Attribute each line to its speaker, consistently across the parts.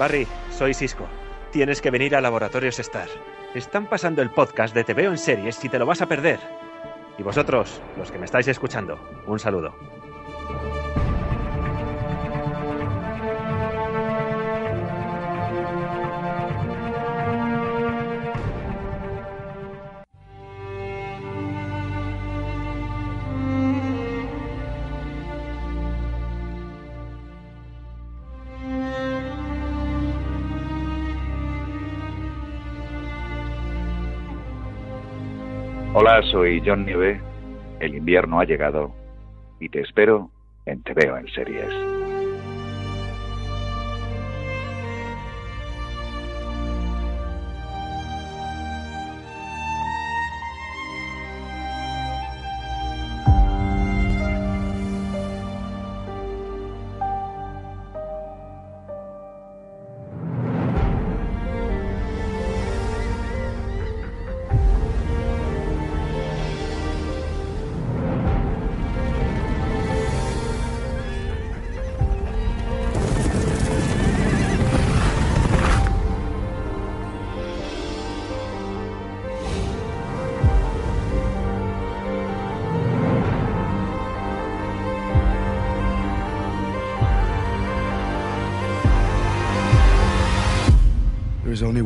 Speaker 1: Barry, soy Cisco. Tienes que venir a Laboratorios Star. Están pasando el podcast de Te veo en series y te lo vas a perder. Y vosotros, los que me estáis escuchando, un saludo.
Speaker 2: Soy John Nieve. El invierno ha llegado y te espero en Te veo en series.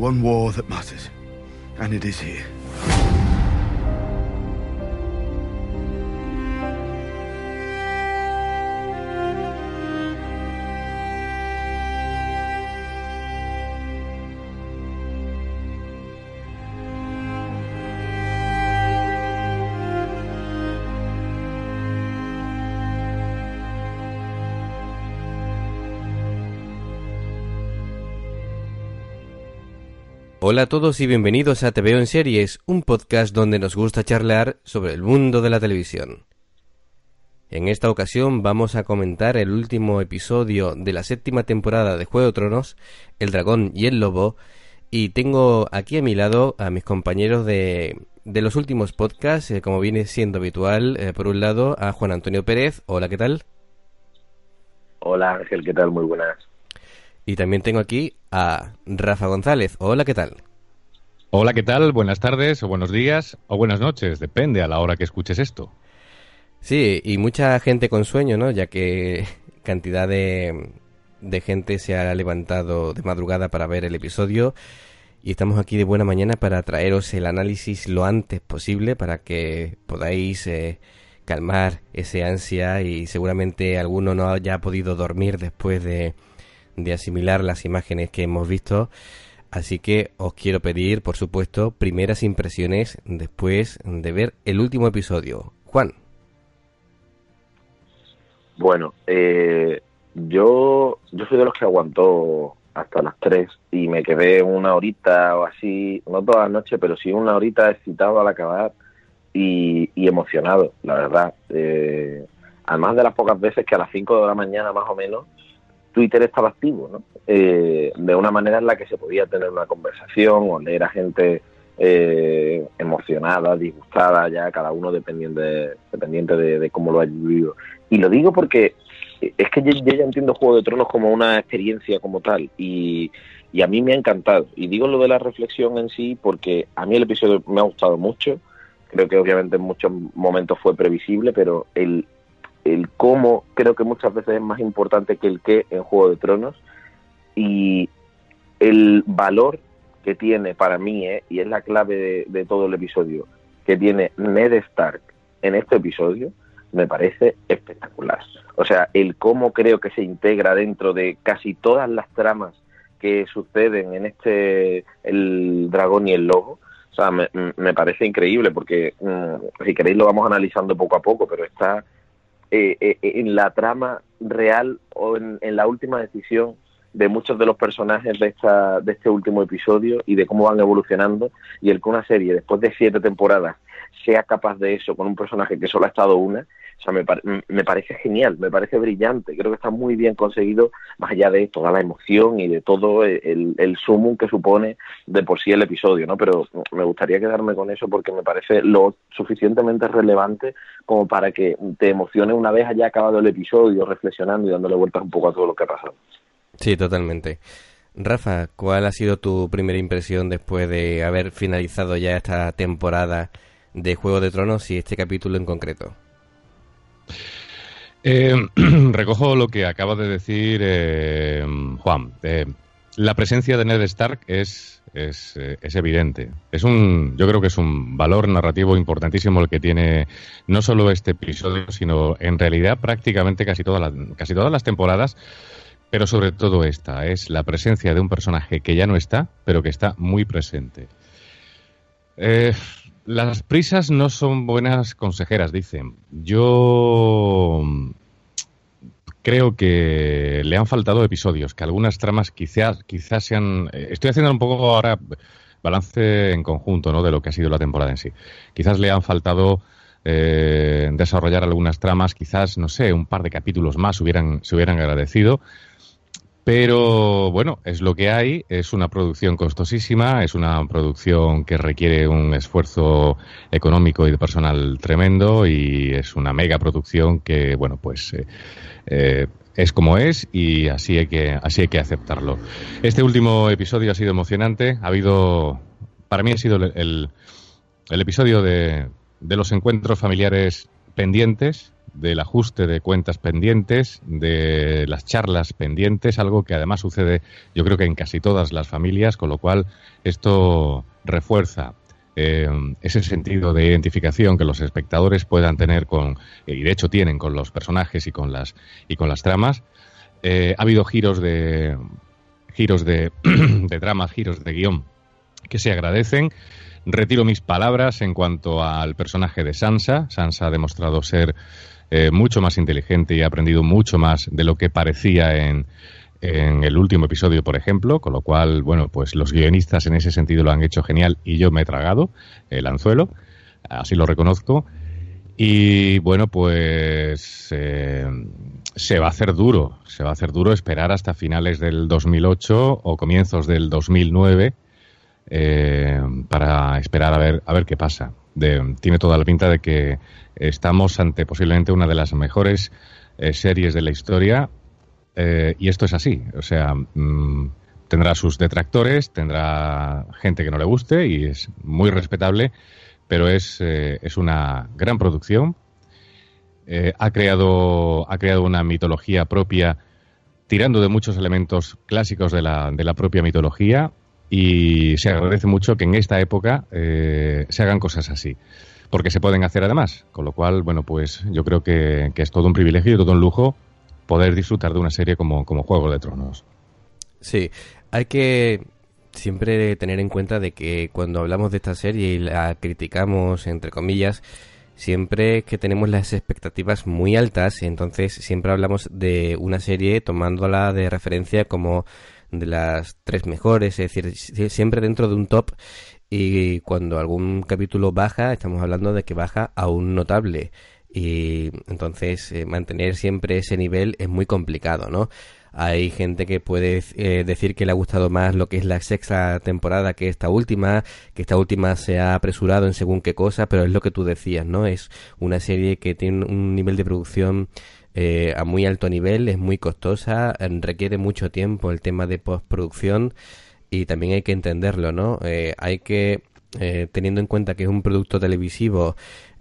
Speaker 3: One war that matters, and it is here.
Speaker 4: Hola a todos y bienvenidos a Te Veo en Series, un podcast donde nos gusta charlar sobre el mundo de la televisión. En esta ocasión vamos a comentar el último episodio de la séptima temporada de Juego de Tronos, El Dragón y el Lobo, y tengo aquí a mi lado a mis compañeros de, de los últimos podcasts, eh, como viene siendo habitual, eh, por un lado a Juan Antonio Pérez, hola, ¿qué tal?
Speaker 5: Hola Ángel, ¿qué tal? Muy buenas.
Speaker 4: Y también tengo aquí a Rafa González. Hola, ¿qué tal?
Speaker 6: Hola, ¿qué tal? Buenas tardes o buenos días o buenas noches, depende a la hora que escuches esto.
Speaker 4: Sí, y mucha gente con sueño, ¿no? Ya que cantidad de, de gente se ha levantado de madrugada para ver el episodio y estamos aquí de buena mañana para traeros el análisis lo antes posible para que podáis eh, calmar ese ansia y seguramente alguno no haya podido dormir después de de asimilar las imágenes que hemos visto. Así que os quiero pedir, por supuesto, primeras impresiones después de ver el último episodio. Juan.
Speaker 5: Bueno, eh, yo, yo soy de los que aguantó hasta las 3 y me quedé una horita o así, no toda la noche, pero sí una horita excitado al acabar y, y emocionado, la verdad. Eh, además de las pocas veces que a las 5 de la mañana más o menos Twitter estaba activo, ¿no? Eh, de una manera en la que se podía tener una conversación o leer a gente eh, emocionada, disgustada, ya cada uno dependiente, de, dependiente de, cómo lo haya vivido. Y lo digo porque es que yo, yo, ya entiendo Juego de Tronos como una experiencia como tal y, y a mí me ha encantado. Y digo lo de la reflexión en sí porque a mí el episodio me ha gustado mucho. Creo que obviamente en muchos momentos fue previsible, pero el, el cómo creo que muchas veces es más importante que el qué en Juego de Tronos y el valor que tiene para mí, ¿eh? y es la clave de, todo el episodio, que tiene Ned Stark en este episodio, me parece espectacular. O sea, el cómo creo que se integra dentro de casi todas las tramas que suceden en este El Dragón y el Lobo, O sea, me, me parece increíble porque mm, si queréis lo vamos analizando poco a poco, pero está eh, eh, en la trama real o en, en, la última decisión de muchos de los personajes de, esta, de este último episodio y de cómo van evolucionando. Y el que una serie después de siete temporadas sea capaz de eso con un personaje que solo ha estado una, o sea, me, me, parece genial, me parece brillante, creo que está muy bien conseguido, más allá de toda la emoción y de todo el, el sumum que supone de por sí el episodio, ¿no? Pero me gustaría quedarme con eso porque me parece lo suficientemente relevante como para que te emocione una vez haya acabado el episodio, reflexionando y dándole vueltas un poco a todo lo que ha pasado.
Speaker 4: Sí, totalmente. Rafa, ¿cuál ha sido tu primera impresión después de haber finalizado ya esta temporada de Juego de Tronos y este capítulo en concreto?
Speaker 6: Eh, recojo lo que acaba de decir eh, Juan. Eh, la presencia de Ned Stark es, es, evidente. Es un, yo creo que es un valor narrativo importantísimo el que tiene no solo este episodio, sino en realidad prácticamente casi, todas las, casi todas las temporadas, pero sobre todo esta. Es la presencia de un personaje que ya no está, pero que está muy presente. Eh, las prisas no son buenas consejeras, dicen. Yo creo que le han faltado episodios, que algunas tramas quizás, quizás sean... Eh, estoy haciendo un poco ahora balance en conjunto ¿no? de lo que ha sido la temporada en sí. Quizás le han faltado eh, desarrollar algunas tramas, quizás, no sé, un par de capítulos más hubieran, se hubieran agradecido. Pero bueno, es lo que hay, es una producción costosísima, es una producción que requiere un esfuerzo económico y de personal tremendo y es una mega producción que, bueno, pues eh, eh, es como es y así hay, que, así hay que aceptarlo. Este último episodio ha sido emocionante, ha habido, para mí ha sido el, el episodio de, de los encuentros familiares pendientes, del ajuste de cuentas pendientes, de las charlas pendientes, algo que además sucede yo creo que en casi todas las familias, con lo cual esto refuerza eh, ese sentido de identificación que los espectadores puedan tener con, y de hecho tienen con los personajes y con las, y con las tramas. Eh, ha habido giros de, giros de, de tramas, giros de guion que se agradecen. Retiro mis palabras en cuanto al personaje de Sansa. Sansa ha demostrado ser eh, mucho más inteligente y ha aprendido mucho más de lo que parecía en, en el último episodio, por ejemplo, con lo cual, bueno, pues los guionistas en ese sentido lo han hecho genial y yo me he tragado el anzuelo, así lo reconozco. Y bueno, pues eh, se va a hacer duro, se va a hacer duro esperar hasta finales del 2008 o comienzos del 2009 eh, para esperar a ver, a ver qué pasa. tiene toda la pinta de que estamos ante posiblemente una de las mejores eh, series de la historia eh, y esto es así. O sea, mm, tendrá sus detractores, tendrá gente que no le guste y es muy respetable, pero es, es una gran producción. ha, creado, ha creado una mitología propia tirando de muchos elementos clásicos de la, de la propia mitología y se agradece mucho que en esta época se hagan cosas así porque se pueden hacer además. Con lo cual, bueno, pues yo creo que, es todo un privilegio y todo un lujo poder disfrutar de una serie como, como Juego de Tronos.
Speaker 4: Sí, hay que siempre tener en cuenta de que cuando hablamos de esta serie y la criticamos, entre comillas, siempre que tenemos las expectativas muy altas, entonces siempre hablamos de una serie tomándola de referencia como de las tres mejores, es decir, siempre dentro de un top y cuando algún capítulo baja, estamos hablando de que baja a un notable. Y entonces eh, mantener siempre ese nivel es muy complicado, ¿no? Hay gente que puede eh, decir que le ha gustado más lo que es la sexta temporada que esta última, que esta última se ha apresurado en según qué cosa, pero es lo que tú decías, ¿no? Es una serie que tiene un nivel de producción eh, a muy alto nivel, es muy costosa, requiere mucho tiempo el tema de postproducción y también hay que entenderlo, ¿no? Eh, hay que, eh, teniendo en cuenta que es un producto televisivo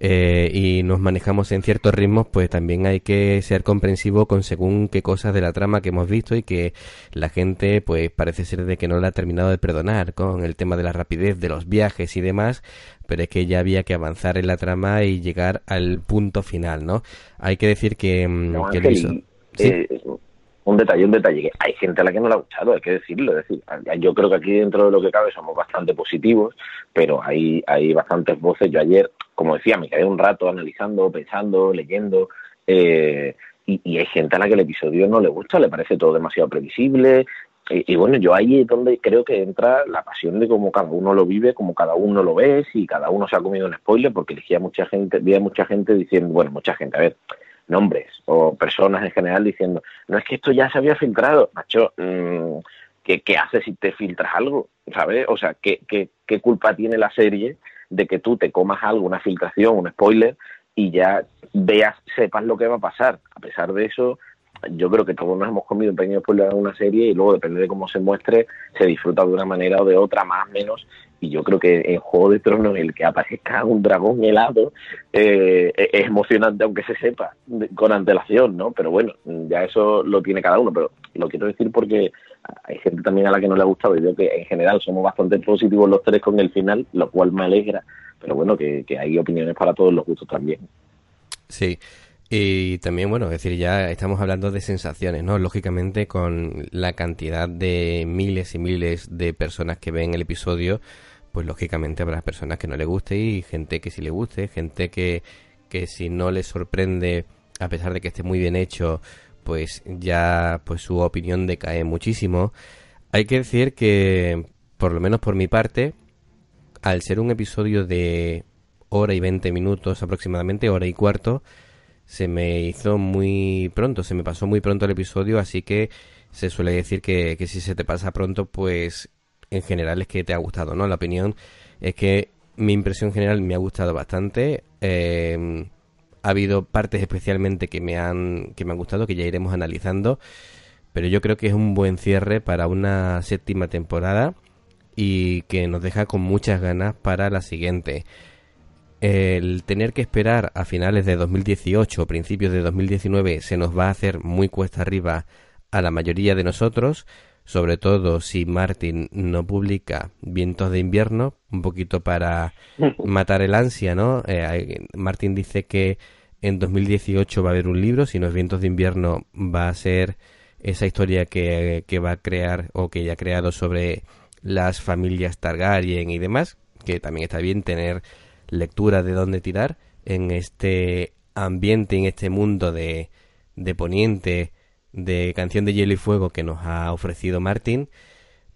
Speaker 4: eh, y nos manejamos en ciertos ritmos, pues también hay que ser comprensivo con según qué cosas de la trama que hemos visto y que la gente, pues parece ser de que no la ha terminado de perdonar con el tema de la rapidez de los viajes y demás, pero es que ya había que avanzar en la trama y llegar al punto final, ¿no? Hay que decir que, mm, que
Speaker 5: ¿Sí? Un detalle, un detalle, que hay gente a la que no le ha gustado, hay que decirlo, es decir, yo creo que aquí dentro de lo que cabe somos bastante positivos, pero hay, hay bastantes voces, yo ayer, como decía, me quedé un rato analizando, pensando, leyendo, eh, y, y, hay gente a la que el episodio no le gusta, le parece todo demasiado previsible, y, bueno, yo ahí es donde creo que entra la pasión de cómo cada uno lo vive, cómo cada uno lo ve, si cada uno se ha comido un spoiler, porque elegía mucha gente, vi mucha gente diciendo, bueno, mucha gente, a ver, nombres o personas en general diciendo, no es que esto ya se había filtrado, macho, mmm, ¿qué, ¿qué, haces si te filtras algo? ¿Sabes? O sea, ¿qué, qué, ¿qué culpa tiene la serie de que tú te comas algo, una filtración, un spoiler, y ya veas, sepas lo que va a pasar? A pesar de eso, yo creo que todos nos hemos comido un pequeño spoiler de una serie y luego depende de cómo se muestre, se disfruta de una manera o de otra, más o menos. Y yo creo que en Juego de Tronos el que aparezca un dragón helado eh, es emocionante aunque se sepa con antelación, ¿no? Pero bueno, ya eso lo tiene cada uno. Pero lo quiero decir porque hay gente también a la que no le ha gustado y yo que en general somos bastante positivos los tres con el final, lo cual me alegra. Pero bueno, que, que hay opiniones para todos los gustos también.
Speaker 4: Sí, y también, bueno, es decir, ya estamos hablando de sensaciones, ¿no? Lógicamente, con la cantidad de miles y miles de personas que ven el episodio, pues lógicamente habrá personas que no le guste y gente que sí le guste, gente que, que si no le sorprende, a pesar de que esté muy bien hecho, pues ya pues su opinión decae muchísimo. Hay que decir que, por lo menos por mi parte, al ser un episodio de hora y veinte minutos aproximadamente, hora y cuarto, se me hizo muy pronto, se me pasó muy pronto el episodio, así que se suele decir que, si se te pasa pronto, pues en general es que te ha gustado, ¿no? La opinión es que mi impresión general me ha gustado bastante. Eh, ha habido partes especialmente que me han que me han gustado, que ya iremos analizando, pero yo creo que es un buen cierre para una séptima temporada y que nos deja con muchas ganas para la siguiente el tener que esperar a finales de 2018 o principios de 2019 se nos va a hacer muy cuesta arriba a la mayoría de nosotros, sobre todo si Martin no publica Vientos de invierno, un poquito para matar el ansia, ¿no? Eh, Martin dice que en 2018 va a haber un libro, si no es Vientos de invierno va a ser esa historia que, que va a crear o que ya ha creado sobre las familias Targaryen y demás, que también está bien tener lectura de dónde tirar en este ambiente, en este mundo de, de poniente, de canción de hielo y fuego que nos ha ofrecido Martín.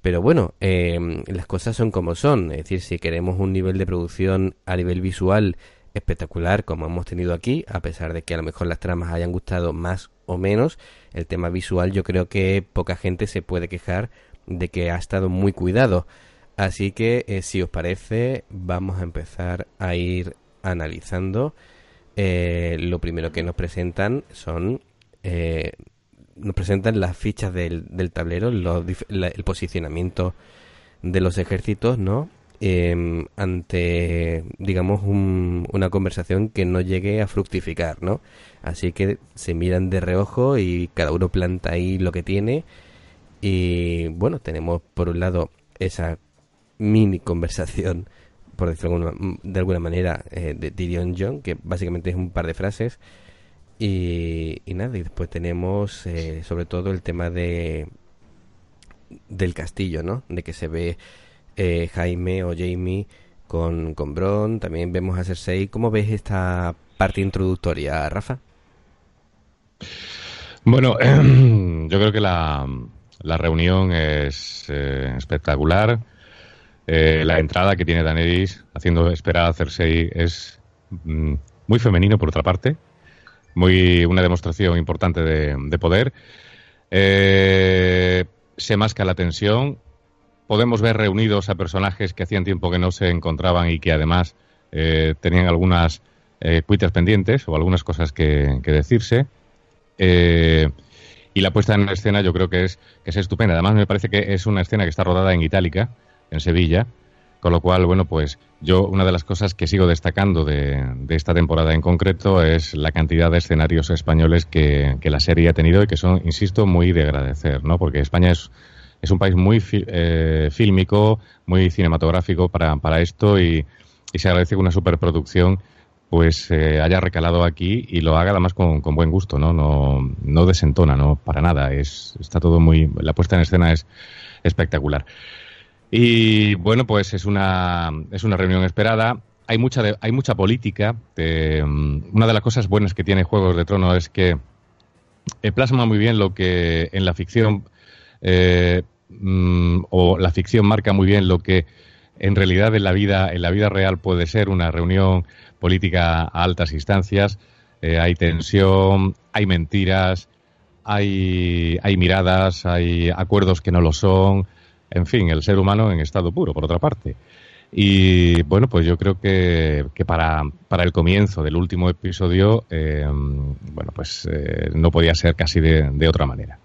Speaker 4: Pero bueno, em, las cosas son como son. Es decir, si queremos un nivel de producción a nivel visual espectacular como hemos tenido aquí, a pesar de que a lo mejor las tramas hayan gustado más o menos, el tema visual yo creo que poca gente se puede quejar de que ha estado muy cuidado. Así que, eh, si os parece, vamos a empezar a ir analizando. Eh, lo primero que nos presentan son. Eh, nos presentan las fichas del, del tablero, el posicionamiento de los ejércitos, ¿no? Em, ante, digamos, una conversación que no llegue a fructificar, ¿no? Así que se miran de reojo y cada uno planta ahí lo que tiene. Y bueno, tenemos por un lado esa mini conversación, por decirlo de alguna manera, eh, de Tyrion John, que básicamente es un par de frases. Y, nada, y después tenemos eh, sobre todo el tema de del castillo, ¿no? De que se ve eh, Jaime o Jamie con, con Bron, también vemos a Cersei. ¿Cómo ves esta parte introductoria, Rafa?
Speaker 6: Bueno, yo creo que la, la reunión es espectacular. Eh, la entrada que tiene Daenerys haciendo esperar a Cersei es mm, muy femenino por otra parte, muy una demostración importante de, poder. Eh, se masca la tensión. Podemos ver reunidos a personajes que hacían tiempo que no se encontraban y que además eh, tenían algunas eh, pendientes o algunas cosas que, decirse. y la puesta en escena yo creo que es, que es estupenda. Además me parece que es una escena que está rodada en itálica en Sevilla. Con lo cual, bueno, pues yo una de las cosas que sigo destacando de, esta temporada en concreto es la cantidad de escenarios españoles que, la serie ha tenido y que son, insisto, muy de agradecer, ¿no? Porque España es, es un país muy eh, fílmico, muy cinematográfico para, para esto y, se agradece una superproducción pues eh, haya recalado aquí y lo haga además con, con, buen gusto, ¿no? No, no desentona, no para nada. Es, está todo muy, la puesta en escena es espectacular. Y bueno, pues es una, es una reunión esperada. Hay mucha, hay mucha política. Mm, una de las cosas buenas que tiene Juegos de Tronos es que eh, plasma muy bien lo que en la ficción eh, mm, o la ficción marca muy bien lo que en realidad en la vida en la vida real puede ser una reunión política a altas instancias. Eh, hay tensión, hay mentiras, hay, hay miradas, hay acuerdos que no lo son. En fin, el ser humano en estado puro, por otra parte. Y bueno, pues yo creo que, que para, para, el comienzo del último episodio, eh, bueno, pues eh, no podía ser casi de, de, otra manera.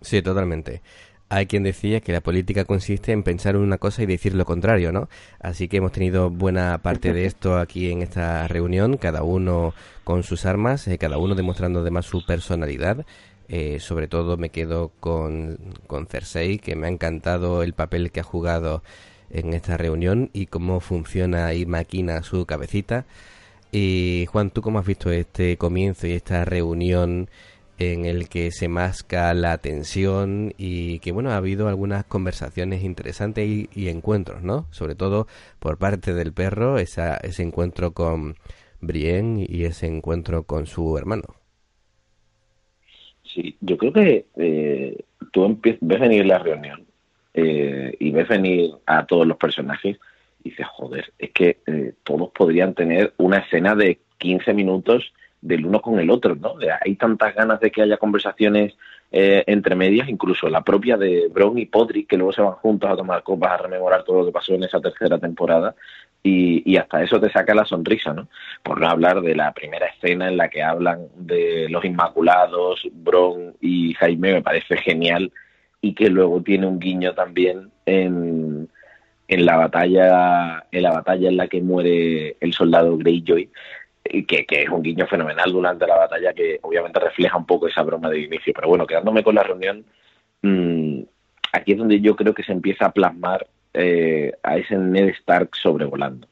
Speaker 4: Sí, totalmente. Hay quien decía que la política consiste en pensar una cosa y decir lo contrario, ¿no? Así que hemos tenido buena parte de esto aquí en esta reunión, cada uno con sus armas, eh, cada uno demostrando además su personalidad. Eh, sobre todo me quedo con, con Cersei, que me ha encantado el papel que ha jugado en esta reunión y cómo funciona y maquina su cabecita. Y Juan, ¿tú cómo has visto este comienzo y esta reunión en el que se masca la tensión y que bueno ha habido algunas conversaciones interesantes y, encuentros, ¿no? Sobre todo por parte del perro, esa, ese encuentro con Brienne y ese encuentro con su hermano.
Speaker 5: Sí, yo creo que eh, tú ves venir la reunión eh, y ves venir a todos los personajes y dices, joder, es que eh, todos podrían tener una escena de 15 minutos del uno con el otro, ¿no? Hay tantas ganas de que haya conversaciones eh, entre medias, incluso la propia de Bron y Podrick, que luego se van juntos a tomar copas a rememorar todo lo que pasó en esa tercera temporada, y, y, hasta eso te saca la sonrisa, ¿no? Por no hablar de la primera escena en la que hablan de los Inmaculados, Bron y Jaime, me parece genial y que luego tiene un guiño también en, en la batalla en la batalla en la que muere el soldado Greyjoy que, que es un guiño fenomenal durante la batalla que obviamente refleja un poco esa broma de inicio pero bueno quedándome con la reunión mmm, aquí es donde yo creo que se empieza a plasmar eh, a ese Ned Stark sobrevolando.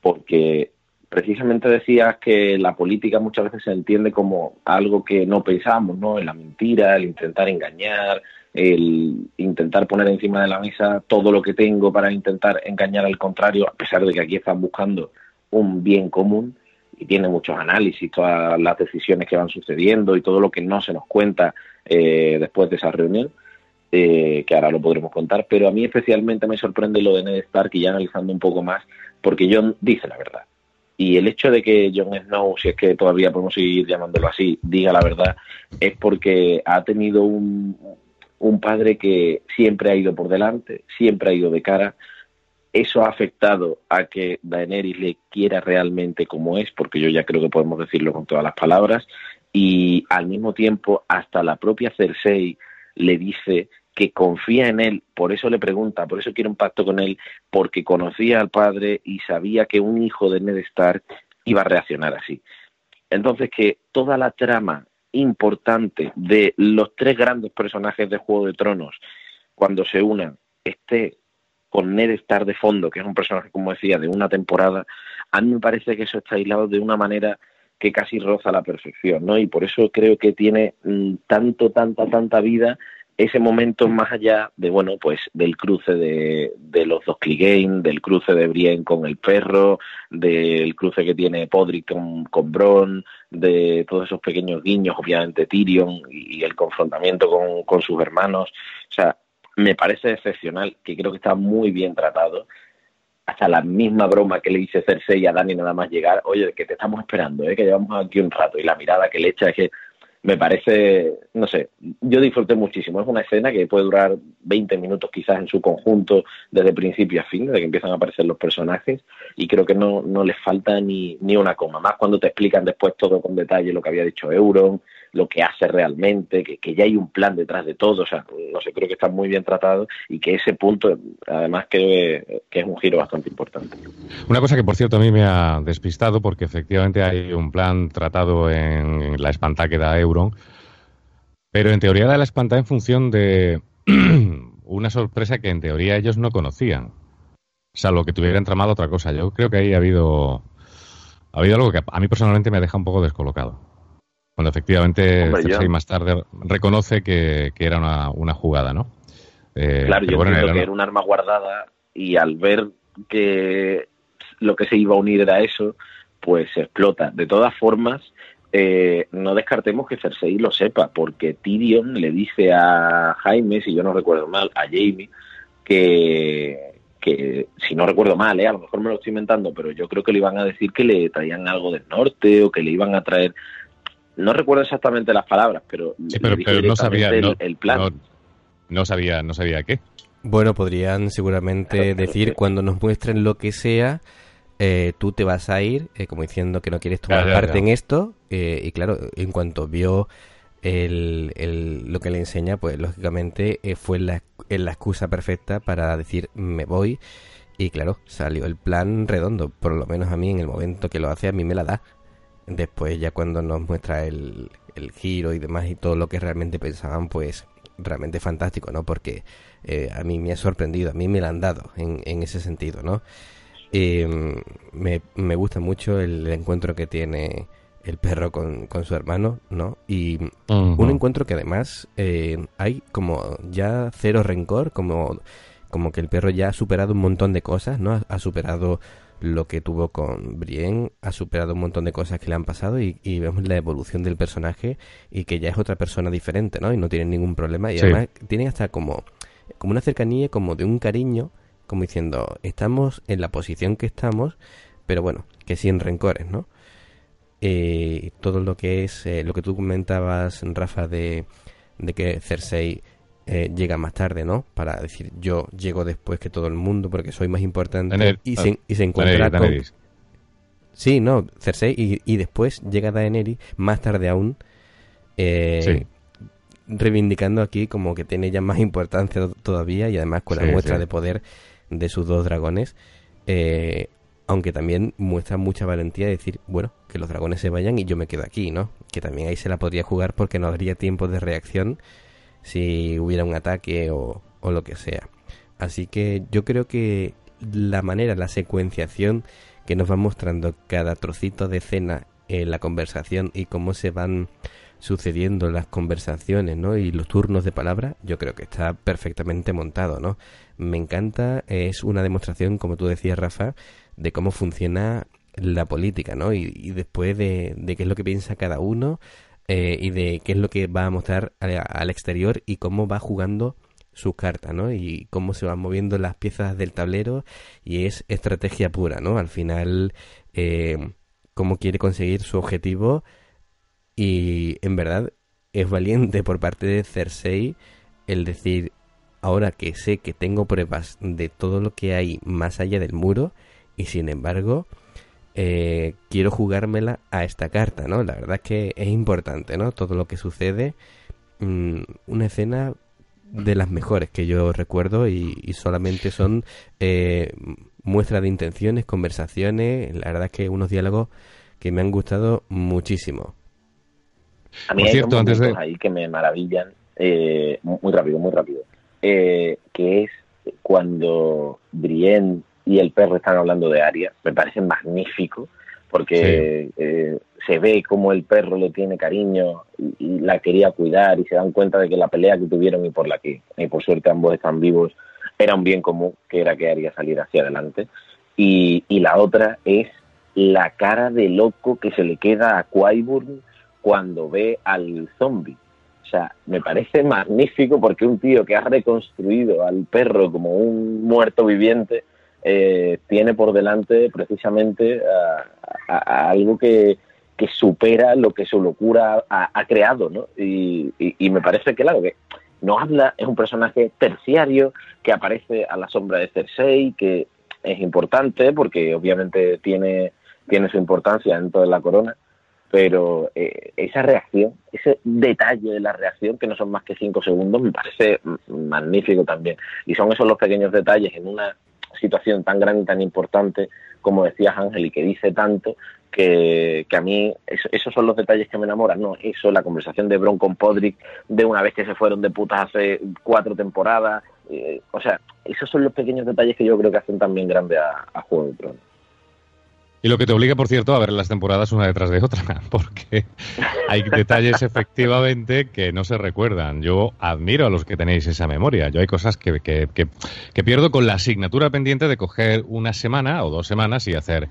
Speaker 5: Porque precisamente decías que la política muchas veces se entiende como algo que no pensamos, ¿no? En la mentira, el intentar engañar, el intentar poner encima de la mesa todo lo que tengo para intentar engañar al contrario, a pesar de que aquí están buscando un bien común. Y tiene muchos análisis, todas las decisiones que van sucediendo y todo lo que no se nos cuenta eh, después de esa reunión, eh, que ahora lo podremos contar, pero a mí especialmente me sorprende lo de Ned Stark y ya analizando un poco más, porque John dice la verdad. Y el hecho de que Jon Snow, si es que todavía podemos seguir llamándolo así, diga la verdad, es porque ha tenido un, un padre que siempre ha ido por delante, siempre ha ido de cara. Eso ha afectado a que Daenerys le quiera realmente como es, porque yo ya creo que podemos decirlo con todas las palabras, y al mismo tiempo hasta la propia Cersei le dice que confía en él, por eso le pregunta, por eso quiere un pacto con él, porque conocía al padre y sabía que un hijo de Ned Stark iba a reaccionar así. Entonces que toda la trama importante de los tres grandes personajes de Juego de Tronos cuando se unan esté con Ned Stark de fondo, que es un personaje, como decía, de una temporada, a mí me parece que eso está aislado de una manera que casi roza la perfección, ¿no? Y por eso creo que tiene mm, tanto, tanta, tanta vida ese momento más allá de, bueno, pues del cruce de, de los dos Clegane, del cruce de Brienne con el perro, del cruce que tiene Podrick con, con Bron, de todos esos pequeños guiños, obviamente Tyrion y, el confrontamiento con, con sus hermanos. O sea, me parece excepcional, que creo que está muy bien tratado. Hasta la misma broma que le dice Cersei a Dani nada más llegar, oye, que te estamos esperando, ¿eh? que llevamos aquí un rato, y la mirada que le echa es que me parece, no sé, yo disfruté muchísimo. Es una escena que puede durar 20 minutos quizás en su conjunto, desde principio a fin, desde que empiezan a aparecer los personajes, y creo que no, no les falta ni, ni una coma. Más cuando te explican después todo con detalle lo que había dicho Euron, lo que hace realmente, que, que ya hay un plan detrás de todo. O sea, no sé, creo que está muy bien tratado y que ese punto, además, creo que, es un giro bastante importante.
Speaker 6: Una cosa que, por cierto, a mí me ha despistado, porque efectivamente hay un plan tratado en la espanta que da Euron, pero en teoría da la espanta en función de una sorpresa que en teoría ellos no conocían, salvo que tuvieran tramado otra cosa. Yo creo que ahí ha habido ha habido algo que a mí personalmente me deja un poco descolocado. Cuando efectivamente Cersei más tarde reconoce que, era una, jugada, ¿no?
Speaker 5: Eh, claro, yo creo que era un arma guardada y al ver que lo que se iba a unir era eso, pues se explota. De todas formas, eh, no descartemos que Cersei lo sepa, porque Tyrion le dice a Jaime, si yo no recuerdo mal, a Jamie, que, que si no recuerdo mal, ¿eh? a lo mejor me lo estoy inventando, pero yo creo que le iban a decir que le traían algo del norte o que le iban a traer. No recuerdo exactamente las palabras, pero,
Speaker 6: pero, no sabía el, plan. No, sabía, no sabía qué.
Speaker 4: Bueno, podrían seguramente decir cuando nos muestren lo que sea, eh, tú te vas a ir, eh, como diciendo que no quieres tomar parte en esto, eh, y claro, en cuanto vio el, lo que le enseña, pues lógicamente fue la, la excusa perfecta para decir me voy, y claro, salió el plan redondo, por lo menos a mí en el momento que lo hace, a mí me la da. Después ya cuando nos muestra el, el giro y demás y todo lo que realmente pensaban, pues realmente fantástico, ¿no? Porque a mí me ha sorprendido, a mí me la han dado en, en ese sentido, ¿no? Em, me, me, gusta mucho el encuentro que tiene el perro con, su hermano, ¿no? Y un encuentro que además eh, hay como ya cero rencor, como, como que el perro ya ha superado un montón de cosas, ¿no? Ha, superado lo que tuvo con Brienne, ha superado un montón de cosas que le han pasado y, vemos la evolución del personaje y que ya es otra persona diferente, ¿no? Y no tiene ningún problema y además tiene hasta como, como una cercanía, como de un cariño como diciendo, estamos en la posición que estamos, pero bueno, que sin rencores, ¿no? Eh, todo lo que es, eh, lo que tú comentabas, Rafa, de, de que Cersei eh, llega más tarde, ¿no? Para decir, yo llego después que todo el mundo porque soy más importante y, se, y se encuentra con... Sí, no, Cersei y, y, después llega Daenerys más tarde aún sí. reivindicando aquí como que tiene ya más importancia todavía y además con la muestra de poder de sus dos dragones, eh, aunque también muestra mucha valentía de decir, bueno, que los dragones se vayan y yo me quedo aquí, ¿no? Que también ahí se la podría jugar porque no habría tiempo de reacción si hubiera un ataque o, o lo que sea. Así que yo creo que la manera, la secuenciación que nos va mostrando cada trocito de escena en la conversación y cómo se van sucediendo las conversaciones, ¿no? Y los turnos de palabra, yo creo que está perfectamente montado, ¿no? me encanta, es una demostración, como tú decías, Rafa, de cómo funciona la política, ¿no? Y, después de, qué es lo que piensa cada uno eh, y de qué es lo que va a mostrar al, exterior y cómo va jugando sus cartas, ¿no? Y cómo se van moviendo las piezas del tablero y es estrategia pura, ¿no? Al final, eh, cómo quiere conseguir su objetivo y en verdad es valiente por parte de Cersei el decir ahora que sé que tengo pruebas de todo lo que hay más allá del muro y sin embargo eh, quiero jugármela a esta carta, ¿no? La verdad es que es importante, ¿no? Todo lo que sucede. Mm, una escena de las mejores que yo recuerdo y, solamente son eh, muestras de intenciones, conversaciones, la verdad es que unos diálogos que me han gustado muchísimo.
Speaker 5: A mí hay cierto, antes de... ahí que me maravillan, eh, muy rápido, muy rápido. Eh, que es cuando Brienne y el perro están hablando de Aria. Me parece magnífico porque eh, se ve como el perro le tiene cariño y, la quería cuidar y se dan cuenta de que la pelea que tuvieron y por la que, y por suerte ambos están vivos, era un bien común, que era que Aria saliera hacia adelante. Y, y la otra es la cara de loco que se le queda a Qyburn cuando ve al zombie. O sea, me parece magnífico porque un tío que ha reconstruido al perro como un muerto viviente eh, tiene por delante precisamente a, algo que, supera lo que su locura ha, creado, ¿no? Y, me parece que, claro, que no habla, es un personaje terciario que aparece a la sombra de Cersei, que es importante porque obviamente tiene, tiene su importancia dentro de la corona, pero eh, esa reacción, ese detalle de la reacción, que no son más que cinco segundos, me parece magnífico también. Y son esos los pequeños detalles en una situación tan grande y tan importante, como decías Ángel, y que dice tanto, que, a mí esos son los detalles que me enamoran, ¿no? Eso, la conversación de Bron con Podrick, de una vez que se fueron de putas hace cuatro temporadas, eh, o sea, esos son los pequeños detalles que yo creo que hacen también grande a, a Juego de Tronos.
Speaker 6: Y lo que te obliga, por cierto, a ver las temporadas una detrás de otra, porque hay detalles efectivamente que no se recuerdan. Yo admiro a los que tenéis esa memoria. Yo hay cosas que, que, que, pierdo con la asignatura pendiente de coger una semana o dos semanas y hacer,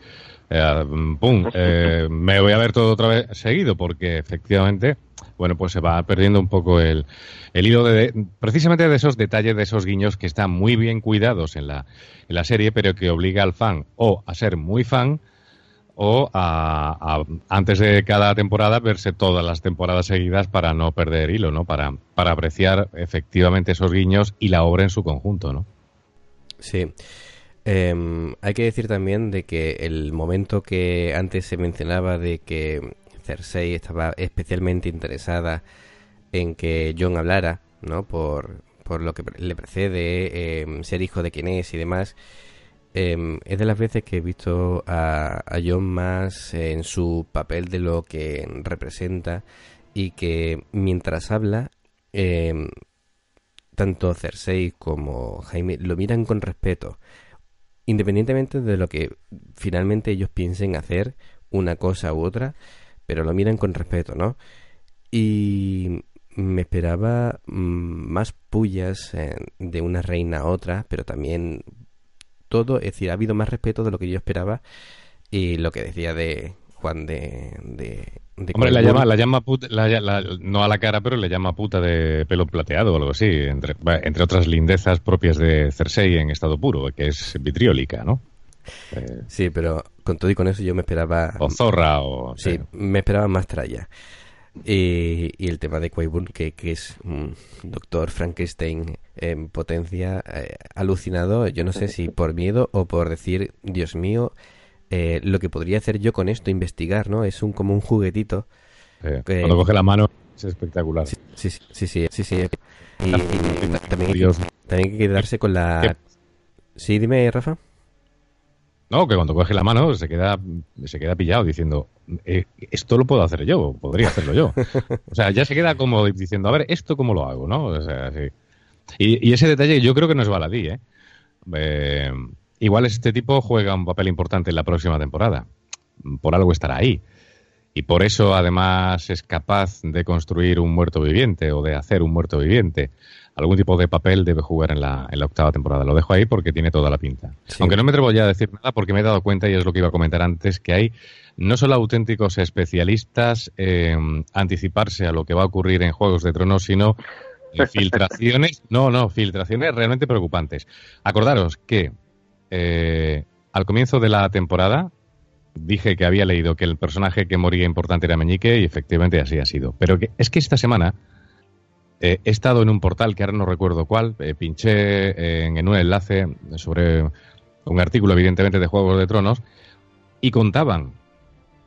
Speaker 6: eh, ¡pum!, eh, me voy a ver todo otra vez seguido, porque efectivamente, bueno, pues se va perdiendo un poco el, el hilo de, precisamente de esos detalles, de esos guiños que están muy bien cuidados en la, en la serie, pero que obliga al fan o a ser muy fan, o a, antes de cada temporada verse todas las temporadas seguidas para no perder hilo, ¿no? Para, para apreciar efectivamente esos guiños y la obra en su conjunto, ¿no?
Speaker 4: Sí. Em, hay que decir también de que el momento que antes se mencionaba de que Cersei estaba especialmente interesada en que John hablara, ¿no? Por, por lo que le precede, em, ser hijo de quien es y demás. Em, es de las veces que he visto a, John más en su papel de lo que representa y que mientras habla, em, tanto Cersei como Jaime lo miran con respeto, independientemente de lo que finalmente ellos piensen hacer, una cosa u otra, pero lo miran con respeto, ¿no? Y me esperaba mm, más pullas eh, de una reina a otra, pero también todo, es decir, ha habido más respeto de lo que yo esperaba y lo que decía de Juan de... de,
Speaker 6: Hombre, la llama, la llama puta, no a la cara, pero le llama puta de pelo plateado o algo así, entre, entre otras lindezas propias de Cersei en estado puro, que es vitriólica, ¿no?
Speaker 4: Eh, sí, pero con todo y con eso yo me esperaba...
Speaker 6: O zorra o...
Speaker 4: Sí, me esperaba más tralla. Y, el tema de Quayburn, que, que, es un doctor Frankenstein en potencia, eh, alucinado, yo no sé si por miedo o por decir, Dios mío, eh, lo que podría hacer yo con esto, investigar, ¿no? Es un como un juguetito.
Speaker 6: cuando coge la mano es espectacular.
Speaker 4: Sí, sí, sí, sí. sí, sí. Y, también, también hay que quedarse con la... Sí, dime, Rafa.
Speaker 6: No, que cuando coge la mano se queda, se queda pillado diciendo, eh, esto lo puedo hacer yo, podría hacerlo yo. o sea, ya se queda como diciendo, a ver, ¿esto cómo lo hago? ¿no? O sea, sí. y, ese detalle yo creo que no es baladí, ¿eh? ¿eh? Igual este tipo juega un papel importante en la próxima temporada. Por algo estará ahí. Y por eso, además, es capaz de construir un muerto viviente o de hacer un muerto viviente algún tipo de papel debe jugar en la, en la octava temporada. Lo dejo ahí porque tiene toda la pinta. Aunque no me atrevo ya a decir nada porque me he dado cuenta, y es lo que iba a comentar antes, que hay no solo auténticos especialistas en anticiparse a lo que va a ocurrir en Juegos de Tronos, sino filtraciones, no, no, filtraciones realmente preocupantes. Acordaros que eh, al comienzo de la temporada dije que había leído que el personaje que moría importante era Meñique y efectivamente así ha sido. Pero que, es que esta semana eh, he estado en un portal que ahora no recuerdo cuál, eh, pinché en, un enlace sobre un artículo, evidentemente, de Juegos de Tronos, y contaban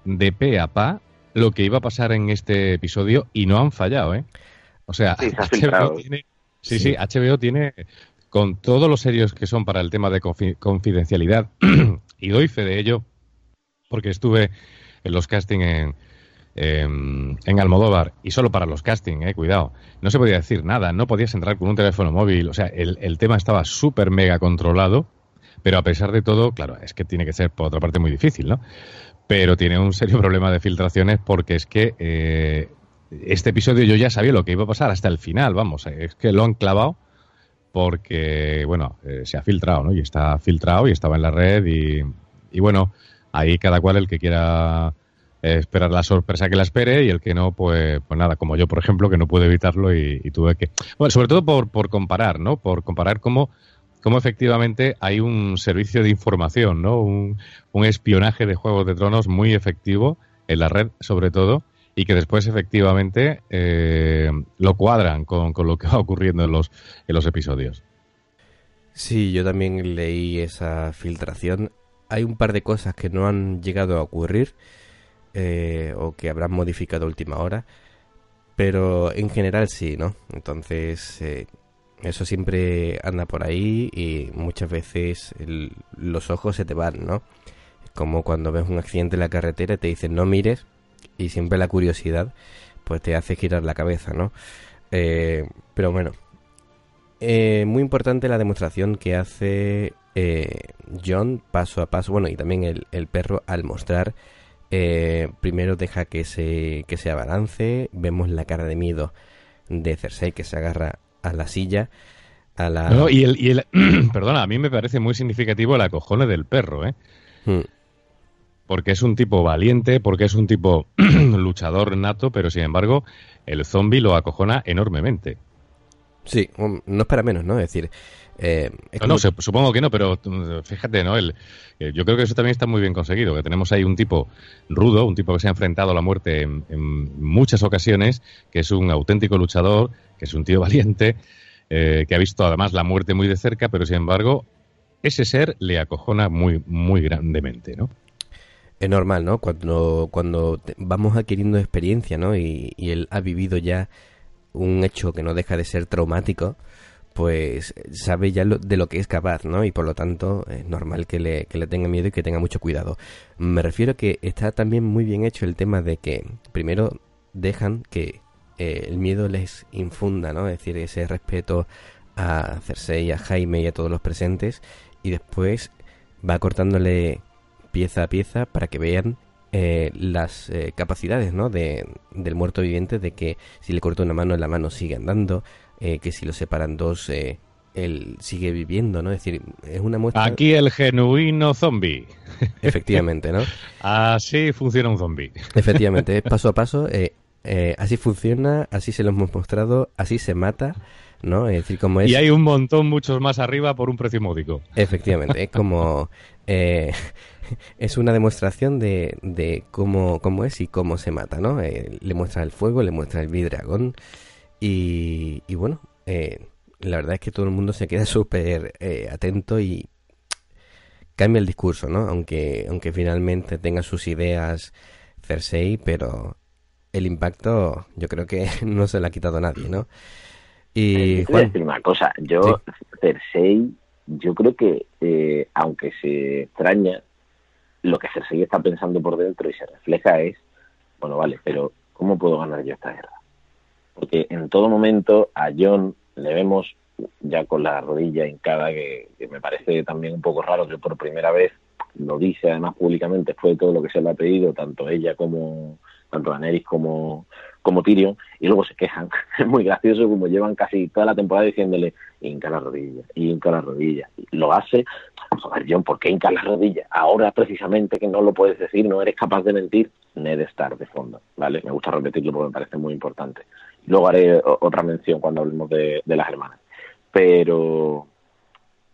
Speaker 6: de pe a pa lo que iba a pasar en este episodio y no han fallado, ¿eh? O sea, HBO tiene, sí, sí, HBO tiene, con todos los serios que son para el tema de confidencialidad, y doy fe de ello, porque estuve en los castings en, en Almodóvar y solo para los castings, eh, cuidado, no se podía decir nada, no podías entrar con un teléfono móvil, o sea, el, el tema estaba súper mega controlado, pero a pesar de todo, claro, es que tiene que ser por otra parte muy difícil, ¿no? Pero tiene un serio problema de filtraciones porque es que eh, este episodio yo ya sabía lo que iba a pasar hasta el final, vamos, es que lo han clavado porque, bueno, eh, se ha filtrado, ¿no? Y está filtrado y estaba en la red y, y bueno, ahí cada cual el que quiera esperar la sorpresa que la espere y el que no, pues, pues nada, como yo, por ejemplo, que no pude evitarlo y, tuve que... Bueno, sobre todo por, por comparar, ¿no? Por comparar cómo, cómo efectivamente hay un servicio de información, ¿no? Un, espionaje de Juegos de Tronos muy efectivo en la red, sobre todo, y que después efectivamente eh, lo cuadran con, con, lo que va ocurriendo en los, en los episodios.
Speaker 4: Sí, yo también leí esa filtración. Hay un par de cosas que no han llegado a ocurrir eh, o que habrán modificado a última hora, pero en general sí, ¿no? Entonces, eh, eso siempre anda por ahí y muchas veces los ojos se te van, ¿no? Como cuando ves un accidente en la carretera y te dicen no mires y siempre la curiosidad pues te hace girar la cabeza, ¿no? Eh, pero bueno, muy importante la demostración que hace eh, John paso a paso, bueno, y también el, el perro al mostrar, eh, primero deja que se, que se abalance, vemos la cara de miedo de Cersei que se agarra a la silla. A la...
Speaker 6: No, y el, y el perdona, a mí me parece muy significativo el acojone del perro, ¿eh?
Speaker 4: Hmm.
Speaker 6: Porque es un tipo valiente, porque es un tipo luchador nato, pero sin embargo, el zombie lo acojona enormemente.
Speaker 4: Sí, um, no es para menos, ¿no? Es decir, eh, es
Speaker 6: No, no, supongo que no, pero mm, fíjate, ¿no? El, eh, yo creo que eso también está muy bien conseguido, que tenemos ahí un tipo rudo, un tipo que se ha enfrentado a la muerte en, en muchas ocasiones, que es un auténtico luchador, que es un tío valiente, eh, que ha visto además la muerte muy de cerca, pero sin embargo, ese ser le acojona muy, muy grandemente, ¿no?
Speaker 4: es normal, ¿no? Cuando, cuando vamos adquiriendo experiencia, ¿no? Y, y él ha vivido ya un hecho que no deja de ser traumático, pues sabe ya lo- de lo que es capaz, ¿no? Y por lo tanto es normal que le, que le tenga miedo y que tenga mucho cuidado. Me refiero que está también muy bien hecho el tema de que primero dejan que eh, el miedo les infunda, ¿no? Es decir, ese respeto a Cersei, a Jaime y a todos los presentes y después va cortándole pieza a pieza para que vean eh, las eh, capacidades ¿no? de, del muerto viviente de que si le corta una mano la mano sigue andando eh, que si lo separan dos él sigue viviendo no es decir es una muestra
Speaker 6: Aquí el genuino zombie.
Speaker 4: efectivamente no
Speaker 6: Así funciona un zombie.
Speaker 4: efectivamente paso a paso así funciona así se lo hemos mostrado así se mata no es decir como es
Speaker 6: Y hay un montón, muchos más arriba, por un precio módico.
Speaker 4: Efectivamente, es como... eh, es una demostración de, de cómo, cómo es y cómo se mata, ¿no? Eh, le muestra el fuego, le muestra el vidragón y, y bueno, eh, la verdad es que todo el mundo se queda súper eh, atento y cambia el discurso, ¿no? Aunque, aunque finalmente tenga sus ideas Cersei, pero el impacto yo creo que no se lo ha quitado nadie, ¿no? Y
Speaker 5: Eh,
Speaker 4: Juan,
Speaker 5: decir una cosa, yo, Cersei, yo creo que, eh, aunque se extraña, lo que Cersei está pensando por dentro y se refleja es, bueno, vale, pero ¿cómo puedo ganar yo esta guerra? Porque en todo momento a John le vemos ya con la rodilla hincada, que, que me parece también un poco raro que por primera vez lo dice además públicamente, fue todo lo que se le ha pedido, tanto ella como, tanto Daenerys como, como Tyrion, y luego se quejan. Es muy gracioso como llevan casi toda la temporada diciéndole, hinca la rodilla, hinca la rodilla. Lo hace, joder, John, ¿por qué hinca la rodilla? Ahora precisamente que no lo puedes decir, no eres capaz de mentir, Ned Stark de fondo, ¿vale? Me gusta repetirlo porque me parece muy importante. Luego haré otra mención cuando hablemos de, de las hermanas. Pero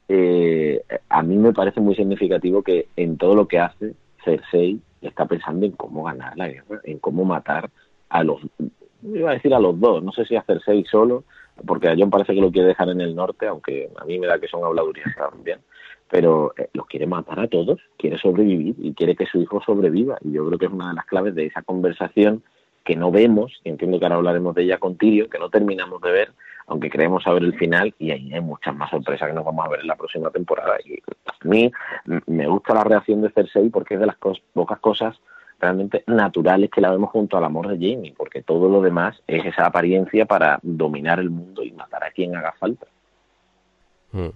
Speaker 5: eh, a mí me parece muy significativo que en todo lo que hace, Cersei está pensando en cómo ganar la guerra, en cómo matar a los, iba a decir a los dos, no sé si a Cersei solo, porque a John parece que lo quiere dejar en el norte, aunque a mí me da que son habladurías también, pero eh, los quiere matar a todos, quiere sobrevivir y quiere que su hijo sobreviva. Y yo creo que es una de las claves de esa conversación que no vemos, y entiendo que ahora hablaremos de ella con Tyrion, que no terminamos de ver, aunque creemos saber el final, y ahí hay muchas más sorpresas que nos vamos a ver en la próxima temporada. Y a mí me gusta la reacción de Cersei porque es de las pocas cosas realmente naturales que la vemos junto al amor de Jamie, porque todo lo demás es esa apariencia para dominar el mundo y matar a quien haga falta.
Speaker 4: Mm.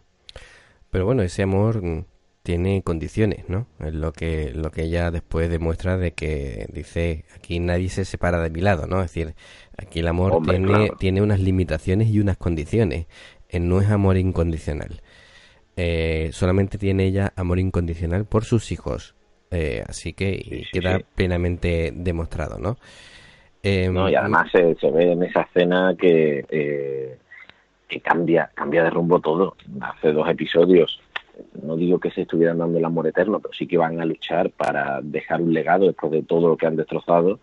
Speaker 4: Pero bueno, ese amor mm, tiene condiciones, ¿no? Es lo que, lo que ella después demuestra de que dice, aquí nadie se separa de mi lado, ¿no? Es decir, aquí el amor
Speaker 5: Hombre,
Speaker 4: tiene,
Speaker 5: claro.
Speaker 4: tiene unas limitaciones y unas condiciones. Eh, no es amor incondicional. Eh, solamente tiene ella amor incondicional por sus hijos. Eh, así que y
Speaker 5: Sí, sí,
Speaker 4: queda
Speaker 5: sí.
Speaker 4: plenamente demostrado, ¿no? Eh,
Speaker 5: ¿no? Y además se, se ve en esa escena que, eh, que cambia, cambia de rumbo todo. Hace dos episodios, no digo que se estuvieran dando el amor eterno, pero sí que van a luchar para dejar un legado después de todo lo que han destrozado.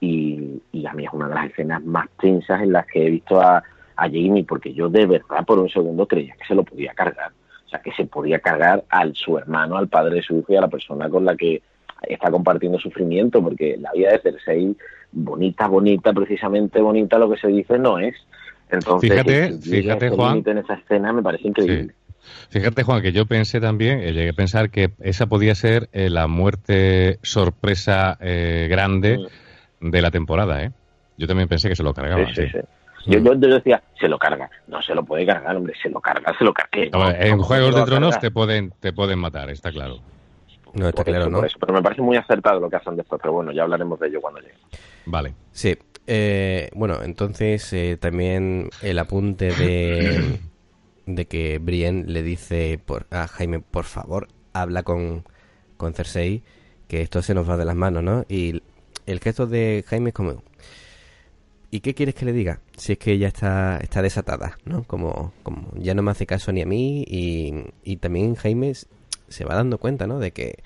Speaker 5: Y, y a mí es una de las escenas más tensas en las que he visto a, a Jamie, porque yo de verdad por un segundo creía que se lo podía cargar. O sea, que se podía cargar al su hermano, al padre de su hijo y a la persona con la que está compartiendo sufrimiento, porque la vida de Cersei, bonita, bonita, precisamente bonita, lo que se dice no es. Entonces,
Speaker 6: Fíjate,
Speaker 5: llegue
Speaker 6: fíjate, Juan.
Speaker 5: en esa escena me parece increíble.
Speaker 6: Fíjate, Juan, que yo pensé también, eh, llegué a pensar que esa podía ser eh, la muerte sorpresa eh, grande
Speaker 5: Mm.
Speaker 6: de la temporada, ¿eh? Yo también pensé que se lo cargaba.
Speaker 5: Sí, sí, sí. Yo, yo, yo decía, se lo carga. No se lo puede cargar, hombre, se lo carga, se lo carga.
Speaker 6: No, en Juegos de Tronos te pueden, te pueden matar, está claro.
Speaker 4: No, está claro, ¿no?
Speaker 5: Pero me parece muy acertado lo que hacen después, pero bueno, ya hablaremos de ello cuando llegue.
Speaker 6: Vale.
Speaker 4: Sí. Eh, bueno, entonces eh, también el apunte de, de que Brienne le dice por, a Jaime, por favor, habla con, con Cersei, que esto se nos va de las manos, ¿no? Y el gesto de Jaime es como, ¿y qué quieres que le diga? Si es que ella está, está desatada, ¿no? Como, como ya no me hace caso ni a mí y, y también Jaime se va dando cuenta, ¿no? De que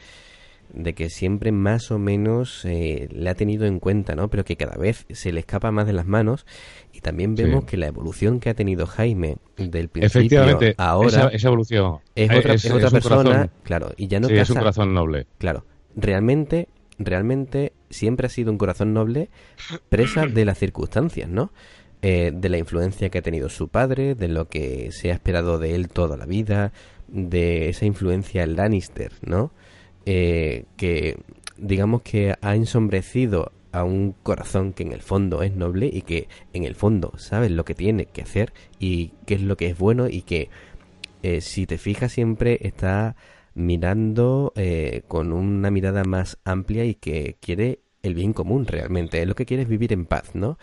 Speaker 4: de que siempre más o menos eh, le ha tenido en cuenta, ¿no? Pero que cada vez se le escapa más de las manos y también vemos que la evolución que ha tenido Jaime del principio ahora
Speaker 6: esa, evolución
Speaker 4: es otra, es, otra persona, claro, y ya no
Speaker 6: es un corazón noble.
Speaker 4: Claro, realmente realmente siempre ha sido un corazón noble presa de las circunstancias, ¿no? Eh, de la influencia que ha tenido su padre, de lo que se ha esperado de él toda la vida, de esa influencia Lannister, ¿no? Eh, que digamos que ha ensombrecido a un corazón que en el fondo es noble y que en el fondo sabe lo que tiene que hacer y qué es lo que es bueno y que eh, si te fijas siempre está mirando eh, con una mirada más amplia y que quiere el bien común realmente. Es lo que quiere es vivir en paz, ¿no?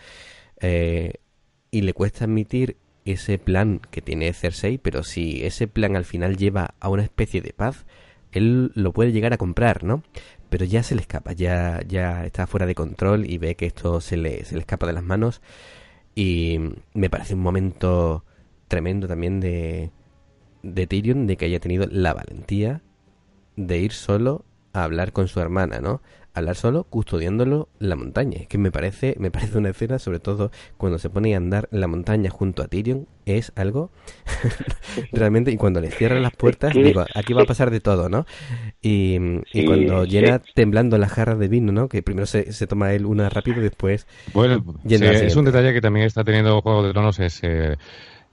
Speaker 4: y le cuesta admitir ese plan que tiene Cersei, pero si ese plan al final lleva a una especie de paz, él lo puede llegar a comprar, ¿no? Pero ya se le escapa, ya, ya está fuera de control y ve que esto se le, se le escapa de las manos. Y me parece un momento tremendo también de, de Tyrion, de que haya tenido la valentía de ir solo a hablar con su hermana, ¿no? hablar solo custodiándolo la montaña. Es que me parece, me parece una escena, sobre todo cuando se pone a andar en la montaña junto a Tyrion, es algo realmente, y cuando le cierran las puertas, digo, aquí va a pasar de todo, ¿no? Y, cuando llena temblando las jarras de vino, ¿no? Que primero se, se toma él una rápido y después...
Speaker 6: Bueno, es un detalle que también está teniendo Juego de Tronos, es eh,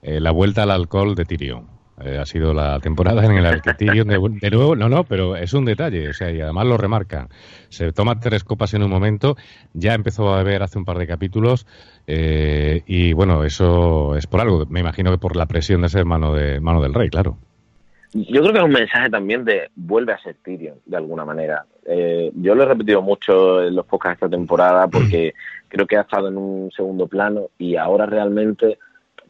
Speaker 6: eh, la vuelta al alcohol de Tyrion. Eh, ha sido la temporada en el que Tyrion de, nuevo, no, no, pero es un detalle, o sea, y además lo remarcan. Se toma tres copas en un momento, ya empezó a beber hace un par de capítulos, eh, y bueno, eso es por algo, me imagino que por la presión de ser mano, de, mano del rey, claro.
Speaker 5: Yo creo que es un mensaje también de vuelve a ser Tyrion, de alguna manera. Eh, yo lo he repetido mucho en los podcasts de esta temporada porque creo que ha estado en un segundo plano y ahora realmente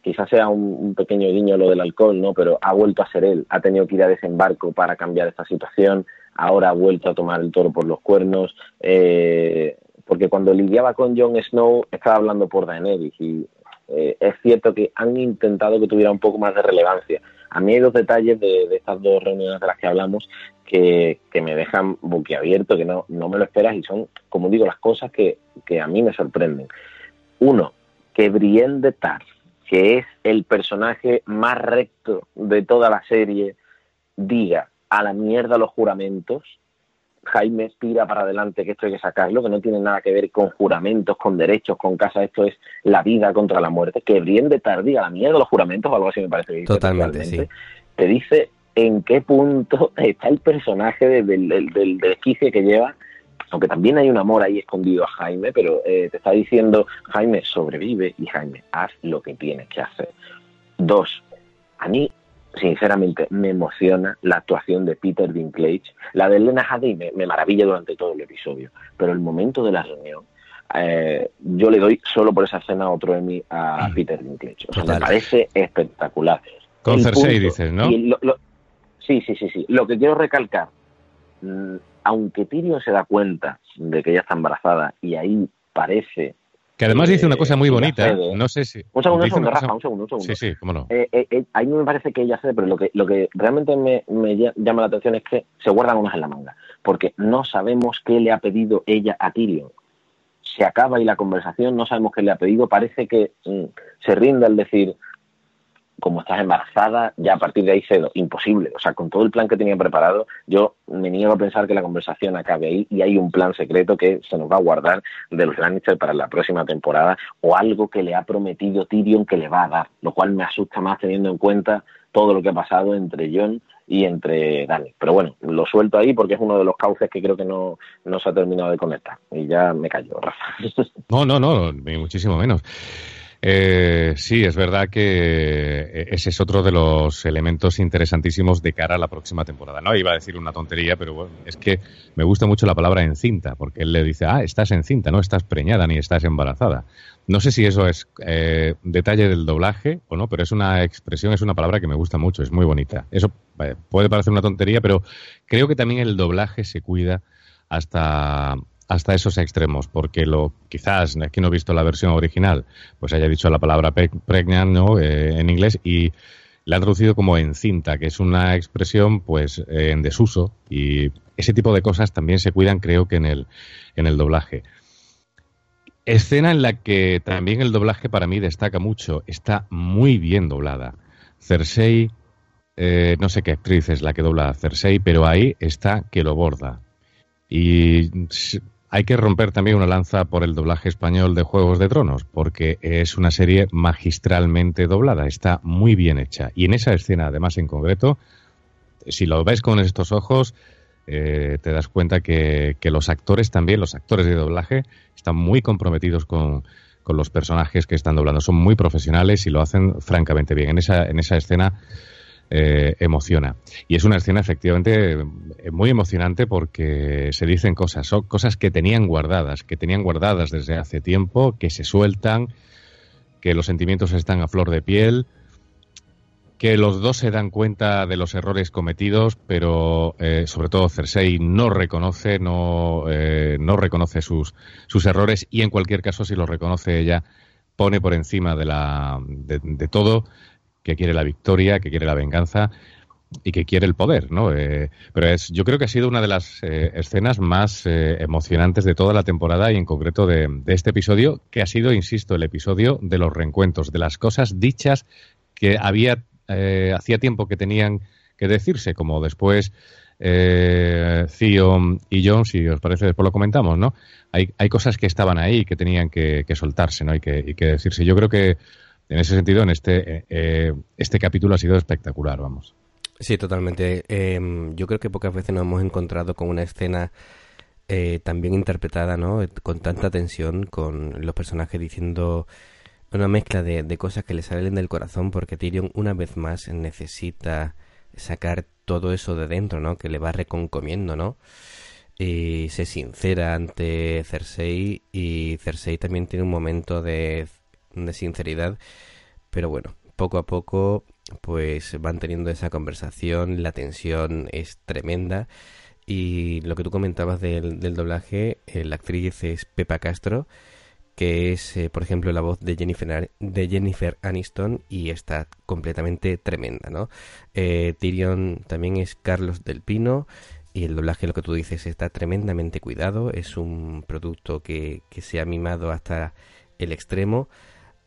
Speaker 5: quizás sea un, pequeño guiño lo del alcohol, ¿no? Pero ha vuelto a ser él, ha tenido que ir a desembarco para cambiar esta situación, ahora ha vuelto a tomar el toro por los cuernos, eh, porque cuando lidiaba con Jon Snow estaba hablando por Daenerys y eh, es cierto que han intentado que tuviera un poco más de relevancia. A mí hay dos detalles de, estas dos reuniones de las que hablamos que, me dejan boquiabierto, que no, no me lo esperas y son, como digo, las cosas que, que a mí me sorprenden. Uno, que Brienne de Tarth que es el personaje más recto de toda la serie, diga a la mierda los juramentos, Jaime tira para adelante que esto hay que sacarlo, que no tiene nada que ver con juramentos, con derechos, con casa, esto es la vida contra la muerte, que de tardía la mierda los juramentos o algo así me parece que
Speaker 4: Totalmente, sí.
Speaker 5: Te dice en qué punto está el personaje del, del, del, del que lleva aunque también hay un amor ahí escondido a Jaime, pero eh, te está diciendo, Jaime, sobrevive y Jaime, haz lo que tienes que hacer. Dos, a mí, sinceramente, me emociona la actuación de Peter Dinklage. La de Elena Hadley me, maravilla durante todo el episodio, pero el momento de la reunión, eh, yo le doy solo por esa escena otro Emmy a mm. Peter Dinklage. O sea, me parece espectacular.
Speaker 6: Con Cersei dices, ¿no?
Speaker 5: sí, sí, sí, sí. Lo que quiero recalcar, mm, aunque Tyrion se da cuenta de que ella está embarazada y ahí parece
Speaker 6: que además dice una cosa muy bonita, ¿eh? no sé si...
Speaker 5: Un segundo, un segundo, Rafa, un segundo, un segundo.
Speaker 6: Sí, sí, cómo no.
Speaker 5: Eh, eh, eh, ahí me parece que ella cede, pero lo que, lo que realmente me, me, llama la atención es que se guardan unas en la manga, porque no sabemos qué le ha pedido ella a Tyrion. Se acaba ahí la conversación, no sabemos qué le ha pedido, parece que mm, se rinde al decir, como estás embarazada, ya a partir de ahí cedo. Imposible. O sea, con todo el plan que tenía preparado, yo me niego a pensar que la conversación acabe ahí y hay un plan secreto que se nos va a guardar de los Lannister para la próxima temporada o algo que le ha prometido Tyrion que le va a dar, lo cual me asusta más teniendo en cuenta todo lo que ha pasado entre John y entre Dani. Pero bueno, lo suelto ahí porque es uno de los cauces que creo que no, no se ha terminado de conectar. Y ya me callo, Rafa.
Speaker 6: No, no, no, muchísimo menos. Eh, sí, es verdad que eh, ese es otro de los elementos interesantísimos de cara a la próxima temporada. No iba a decir una tontería, pero bueno, es que me gusta mucho la palabra encinta, porque él le dice, ah, estás encinta, no estás preñada ni estás embarazada. No sé si eso es eh, detalle del doblaje o no, pero es una expresión, es una palabra que me gusta mucho, es muy bonita. Eso puede parecer una tontería, pero creo que también el doblaje se cuida hasta hasta esos extremos, porque lo quizás que no he visto la versión original, pues haya dicho la palabra pregnant ¿no? Eh, en inglés y la han traducido como encinta, que es una expresión pues eh, en desuso y ese tipo de cosas también se cuidan creo que en el, en el doblaje. Escena en la que también el doblaje para mí destaca mucho, está muy bien doblada. Cersei, eh, no sé qué actriz es la que dobla a Cersei, pero ahí está que lo borda. Y hay que romper también una lanza por el doblaje español de Juegos de Tronos, porque es una serie magistralmente doblada, está muy bien hecha. Y en esa escena, además en concreto, si lo ves con estos ojos, eh, te das cuenta que, los actores también, los actores de doblaje, están muy comprometidos con, con los personajes que están doblando. Son muy profesionales y lo hacen francamente bien. En esa, en esa escena eh, emociona. Y es una escena efectivamente eh, muy emocionante porque se dicen cosas, son cosas que tenían guardadas, que tenían guardadas desde hace tiempo, que se sueltan, que los sentimientos están a flor de piel, que los dos se dan cuenta de los errores cometidos, pero eh, sobre todo Cersei no reconoce, no, no reconoce sus, sus errores y en cualquier caso si los reconoce ella pone por encima de, la, de todo que quiere la victoria, que quiere la venganza y que quiere el poder, ¿no? Eh, pero es, yo creo que ha sido una de las eh, escenas más eh, emocionantes de toda la temporada y en concreto de, este episodio, que ha sido, insisto, el episodio de los reencuentros, de las cosas dichas que había hacía tiempo que tenían que decirse, como después eh, y John, si os parece, después lo comentamos, ¿no? Hay, hay cosas que estaban ahí que tenían que, soltarse, ¿no? Y que, y que decirse. Yo creo que en ese sentido, en este, eh, eh, este capítulo ha sido espectacular, vamos.
Speaker 4: Sí, totalmente. Em, yo creo que pocas veces nos hemos encontrado con una escena eh, tan bien interpretada, ¿no? Con tanta tensión, con los personajes diciendo una mezcla de, de cosas que le salen del corazón, porque Tyrion una vez más necesita sacar todo eso de dentro, ¿no? Que le va reconcomiendo, ¿no? Y se sincera ante Cersei y Cersei también tiene un momento de de sinceridad, pero bueno, poco a poco pues van teniendo esa conversación, la tensión es tremenda y lo que tú comentabas del, doblaje, eh, la actriz es Pepa Castro, que es, eh, por ejemplo, la voz de Jennifer, de Jennifer Aniston y está completamente tremenda, ¿no? Eh, Tyrion también es Carlos del Pino y el doblaje, lo que tú dices, está tremendamente cuidado, es un producto que, que se ha mimado hasta el extremo.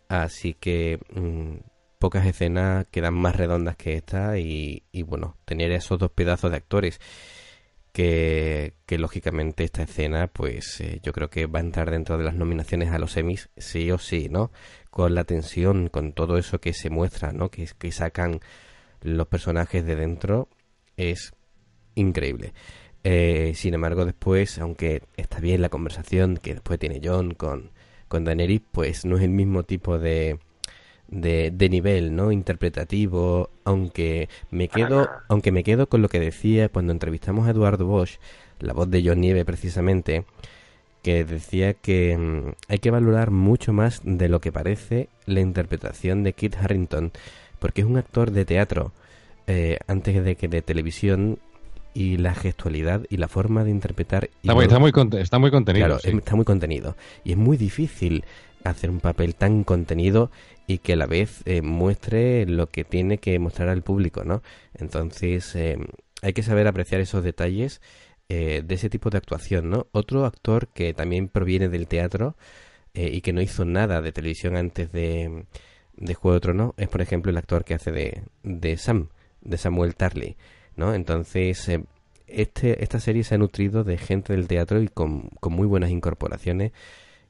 Speaker 4: Así que mm, pocas escenas quedan más redondas que esta y, bueno, tener esos dos pedazos de actores que, que lógicamente esta escena pues eh, yo creo que va a entrar dentro de las nominaciones a los Emmys sí o sí, ¿no? Con la tensión, con todo eso que se muestra, ¿no? Que, que sacan los personajes de dentro es increíble. Eh, sin embargo, después, aunque está bien la conversación que después tiene John con, con Daenerys pues no es el mismo tipo de, de, nivel no interpretativo aunque me quedo aunque me quedo con lo que decía cuando entrevistamos a Eduardo Bosch la voz de John Nieve precisamente que decía que mm, hay que valorar mucho más de lo que parece la interpretación de Kit Harrington porque es un actor de teatro eh, antes de que de televisión y la gestualidad y la forma de interpretar.
Speaker 6: Está, muy, está, muy, está muy contenido.
Speaker 4: Claro, está muy contenido. Y es muy difícil hacer un papel tan contenido y que a la vez eh, muestre lo que tiene que mostrar al público, ¿no? Entonces eh, hay que saber apreciar esos detalles eh, de ese tipo de actuación, ¿no? Otro actor que también proviene del teatro y que no hizo nada de televisión antes de, de Juego de Tronos es, por ejemplo, el actor que hace de, de Sam, de Samuel Tarly. ¿No? Entonces, eh, este, esta serie se ha nutrido de gente del teatro y con, muy buenas incorporaciones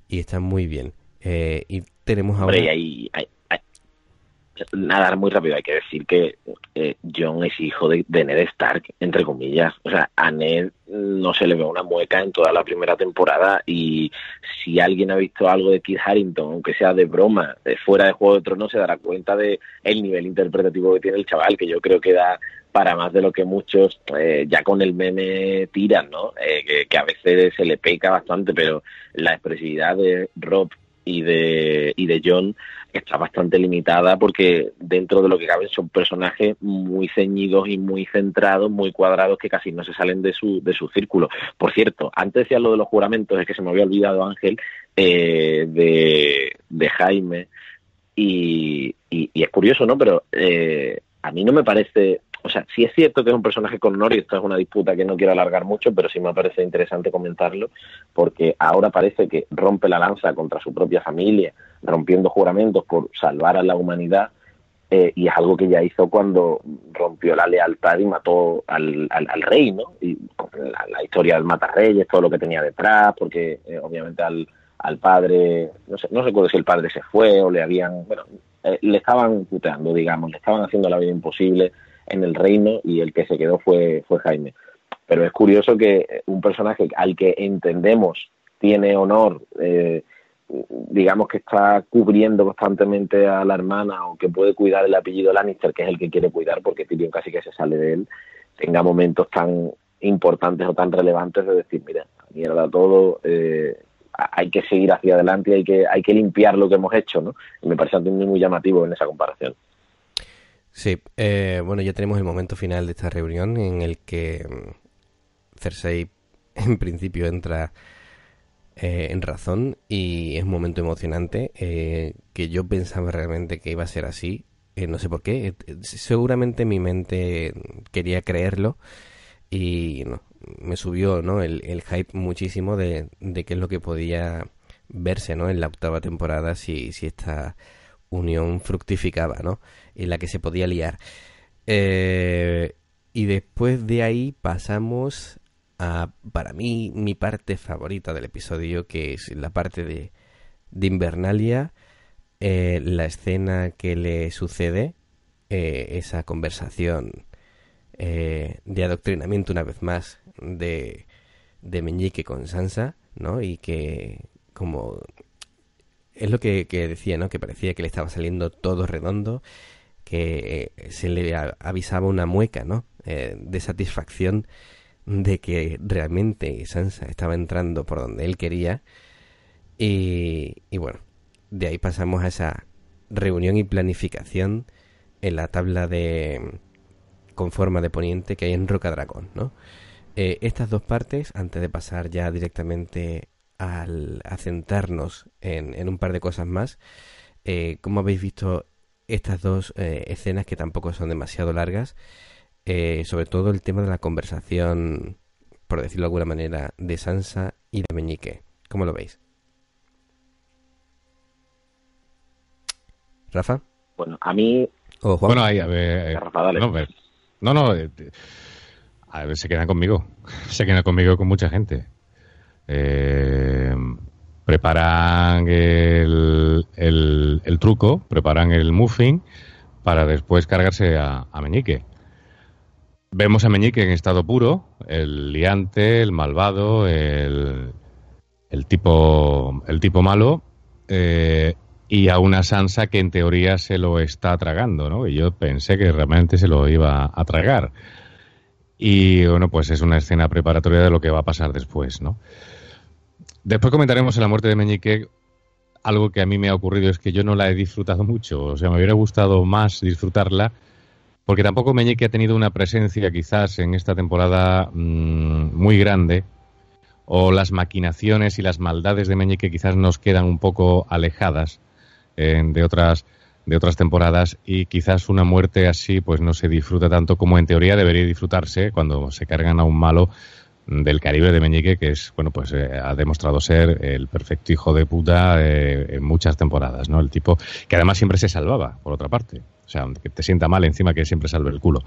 Speaker 4: y está muy bien. Eh, y tenemos ahora...
Speaker 5: nada, muy rápido, hay que decir que eh, John es hijo de, Ned Stark, entre comillas. O sea, a Ned no se le ve una mueca en toda la primera temporada y si alguien ha visto algo de Kit Harrington, aunque sea de broma, fuera de Juego de Tronos, se dará cuenta de el nivel interpretativo que tiene el chaval, que yo creo que da para más de lo que muchos eh, ya con el meme tiran, ¿no? Eh, que, a veces se le peca bastante, pero la expresividad de Rob y de, y de John está bastante limitada porque dentro de lo que caben son personajes muy ceñidos y muy centrados, muy cuadrados que casi no se salen de su, de su círculo. Por cierto, antes decía lo de los juramentos, es que se me había olvidado Ángel, eh, de, de Jaime, y, y, es curioso, ¿no? Pero eh, a mí no me parece o sea, sí es cierto que es un personaje con honor y esto es una disputa que no quiero alargar mucho, pero sí me parece interesante comentarlo porque ahora parece que rompe la lanza contra su propia familia, rompiendo juramentos por salvar a la humanidad eh, y es algo que ya hizo cuando rompió la lealtad y mató al, al, rey, ¿no? Y la, historia del matarreyes, todo lo que tenía detrás, porque eh, obviamente al, al padre, no sé, no recuerdo si el padre se fue o le habían, bueno, eh, le estaban puteando, digamos, le estaban haciendo la vida imposible en el reino y el que se quedó fue, fue Jaime. Pero es curioso que un personaje al que entendemos tiene honor, eh, digamos que está cubriendo constantemente a la hermana o que puede cuidar el apellido Lannister, que es el que quiere cuidar porque Tyrion casi que se sale de él, tenga momentos tan importantes o tan relevantes de decir, mira, mierda todo, eh, hay que seguir hacia adelante hay que, hay que limpiar lo que hemos hecho, ¿no? Y me parece muy llamativo en esa comparación.
Speaker 4: Sí, eh, bueno, ya tenemos el momento final de esta reunión en el que mm, Cersei en principio entra eh, en razón y es un momento emocionante eh, que yo pensaba realmente que iba a ser así, no sé por qué, seguramente mi mente quería creerlo y no, me subió ¿no? el, el hype muchísimo de, de qué es lo que podía verse ¿no? en la octava temporada si, si unión fructificaba, ¿no? En la que se podía liar. Eh, y después de ahí pasamos a, para mí, mi parte favorita del episodio, que es la parte de, de Invernalia, eh, la escena que le sucede, eh, esa conversación de adoctrinamiento una vez más de, de Meñique con Sansa, ¿no? Y que como es lo que, decía, ¿no? Que parecía que le estaba saliendo todo redondo, que eh, se le avisaba una mueca, ¿no? Eh, de satisfacción de que realmente Sansa estaba entrando por donde él quería. Y, y bueno, de ahí pasamos a esa reunión y planificación en la tabla de con forma de poniente que hay en Roca Dragón, ¿no? Eh, estas dos partes, antes de pasar ya directamente al asentarnos en, en un par de cosas más, eh, ¿cómo habéis visto estas dos eh, escenas que tampoco son demasiado largas? Eh, sobre todo el tema de la conversación, por decirlo de alguna manera, de Sansa y de Meñique. ¿Cómo lo veis? ¿Rafa?
Speaker 5: Bueno, a mí...
Speaker 6: Bueno, ahí, a ver... No, no, a ver, se quedan conmigo. Se quedan conmigo con mucha gente. Eh, preparan el, truco, preparan el muffin para después cargarse a, Meñique. Vemos a Meñique en estado puro, el liante, el malvado, el, el tipo, el tipo malo, eh, y a una Sansa que en teoría se lo está tragando, ¿no? Y yo pensé que realmente se lo iba a tragar. Y bueno, pues es una escena preparatoria de lo que va a pasar después, ¿no? Después comentaremos en la muerte de Meñique. Algo que a mí me ha ocurrido es que yo no la he disfrutado mucho. O sea, me hubiera gustado más disfrutarla. Porque tampoco Meñique ha tenido una presencia quizás en esta temporada mm, muy grande. O las maquinaciones y las maldades de Meñique quizás nos quedan un poco alejadas eh, de otras de otras temporadas y quizás una muerte así pues no se disfruta tanto como en teoría debería disfrutarse cuando se cargan a un malo del Caribe de Meñique, que es, bueno, pues eh, ha demostrado ser el perfecto hijo de puta eh, en muchas temporadas, ¿no? El tipo que además siempre se salvaba, por otra parte. O sea, que te sienta mal encima que siempre salve el culo.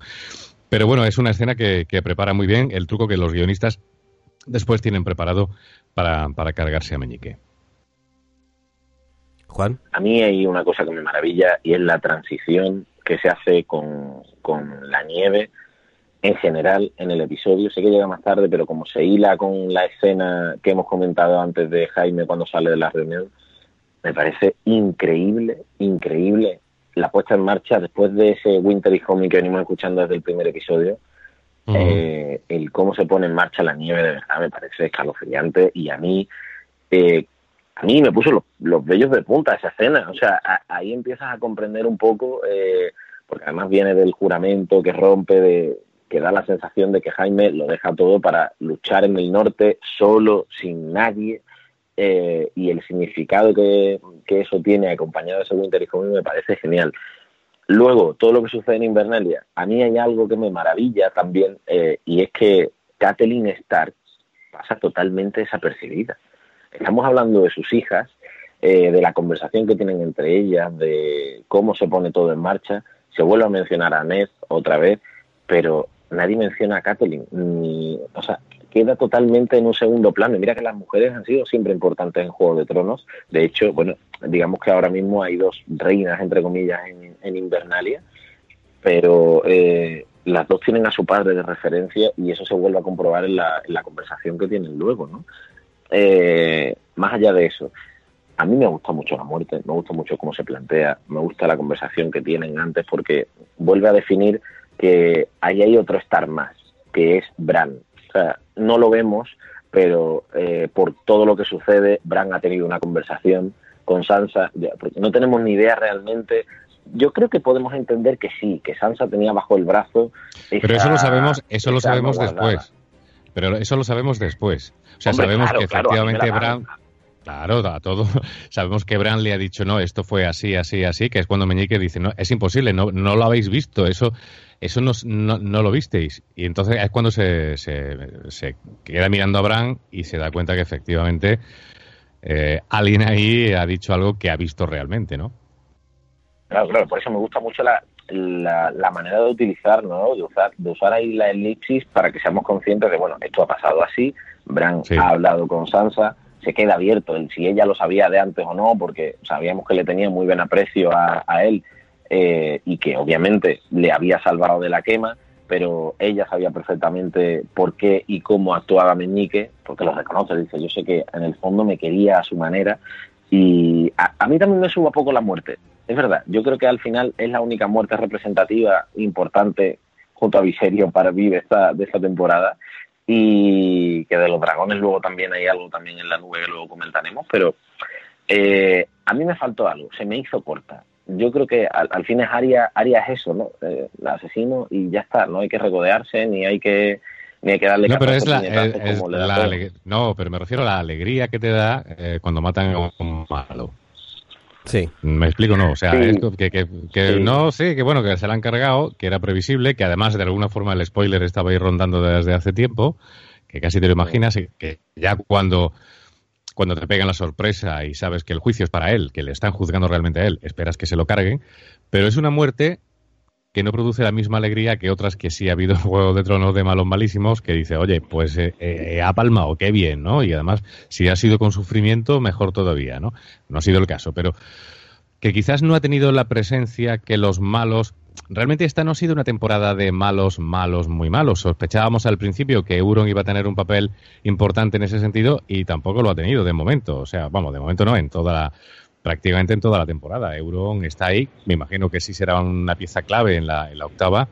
Speaker 6: Pero bueno, es una escena que, prepara muy bien el truco que los guionistas después tienen preparado para, para cargarse a Meñique.
Speaker 4: Juan.
Speaker 5: A mí hay una cosa que me maravilla y es la transición que se hace con, con la nieve en general en el episodio. Sé que llega más tarde, pero como se hila con la escena que hemos comentado antes de Jaime cuando sale de la reunión, me parece increíble, increíble la puesta en marcha después de ese Winter y Homie que venimos escuchando desde el primer episodio. eh, el cómo se pone en marcha la nieve de verdad me parece escalofriante y a mí eh, a mí me puso los, los vellos de punta esa escena o sea a- ahí empiezas a comprender un poco eh, porque además viene del juramento que rompe de que da la sensación de que Jaime lo deja todo para luchar en el norte solo sin nadie eh, y el significado que, que eso tiene acompañado de ese Winter is me parece genial. Luego, todo lo que sucede en Invernalia, a mí hay algo que me maravilla también eh, y es que Kathleen Stark pasa totalmente desapercibida. Estamos hablando de sus hijas, eh, de la conversación que tienen entre ellas, de cómo se pone todo en marcha. Se vuelve a mencionar a Ned otra vez, pero nadie menciona a Kathleen. Ni, o sea, queda totalmente en un segundo plano. Mira que las mujeres han sido siempre importantes en Juego de Tronos. De hecho, bueno, digamos que ahora mismo hay dos reinas, entre comillas, en, en Invernalia, pero eh, las dos tienen a su padre de referencia y eso se vuelve a comprobar en la, en la conversación que tienen luego, ¿no? Eh, más allá de eso, a mí me gusta mucho la muerte, me gusta mucho cómo se plantea, me gusta la conversación que tienen antes porque vuelve a definir que ahí hay otro estar más, que es Bran. O sea, no lo vemos, pero eh, por todo lo que sucede, Bran ha tenido una conversación con Sansa, porque no tenemos ni idea realmente. Yo creo que podemos entender que sí, que Sansa tenía bajo el brazo.
Speaker 6: Pero eso lo sabemos, eso lo sabemos
Speaker 5: guardada.
Speaker 6: después. Pero eso lo sabemos después. O sea,
Speaker 5: Hombre,
Speaker 6: sabemos
Speaker 5: claro,
Speaker 6: que
Speaker 5: claro,
Speaker 6: efectivamente Bran, claro, a todo, sabemos que Bran le ha dicho no, esto fue así, así, así, que es cuando Meñique dice no, es imposible, no, no lo habéis visto, eso, eso no, no, no lo visteis. Y entonces es cuando se, se, se queda mirando a Bran y se da cuenta que efectivamente eh, alguien ahí ha dicho algo que ha visto realmente, ¿no?
Speaker 5: Claro, claro, por eso me gusta mucho la, la, la manera de utilizar, ¿no? De usar, de usar ahí la elipsis para que seamos conscientes de, bueno, esto ha pasado así, Bran
Speaker 6: Sí.
Speaker 5: ha hablado con Sansa, se queda abierto el si ella lo sabía de antes o no, porque sabíamos que le tenía muy buen aprecio a, a él eh, y que obviamente le había salvado de la quema, pero ella sabía perfectamente por qué y cómo actuaba Meñique, porque lo reconoce, dice, yo sé que en el fondo me quería a su manera y a, a mí también me suba poco la muerte. Es verdad, yo creo que al final es la única muerte representativa importante junto a Viserio para Vive esta, de esta temporada y que de los dragones luego también hay algo también en la nube que luego comentaremos, pero eh, a mí me faltó algo, se me hizo corta. Yo creo que al, al fin es Aria, Aria es eso, ¿no? Eh, el asesino y ya está, no hay que regodearse ni hay que ni hay que darle
Speaker 6: No, pero es la, es- es
Speaker 5: como le da
Speaker 6: la
Speaker 5: todo.
Speaker 6: aleg- no, pero me refiero a la alegría que te da eh, cuando matan a un malo.
Speaker 4: Sí.
Speaker 6: Me explico, no. O sea,
Speaker 5: Sí.
Speaker 6: esto que, que, que
Speaker 5: Sí.
Speaker 6: no, sí, que bueno, que se la han cargado, que era previsible, que además de alguna forma el spoiler estaba ahí rondando desde hace tiempo, que casi te lo imaginas, y que ya cuando, cuando te pegan la sorpresa y sabes que el juicio es para él, que le están juzgando realmente a él, esperas que se lo carguen, pero es una muerte que no produce la misma alegría que otras que sí ha habido en Juego de Tronos de malos malísimos, que dice, oye, pues eh, eh, ha palmado, qué bien, ¿no? Y además, si ha sido con sufrimiento, mejor todavía, ¿no? No ha sido el caso, pero que quizás no ha tenido la presencia que los malos. Realmente esta no ha sido una temporada de malos, malos, muy malos. Sospechábamos al principio que Euron iba a tener un papel importante en ese sentido y tampoco lo ha tenido de momento. O sea, vamos, de momento no, en toda la, prácticamente en toda la temporada. Euron está ahí, me imagino que sí será una pieza clave en la, en la octava,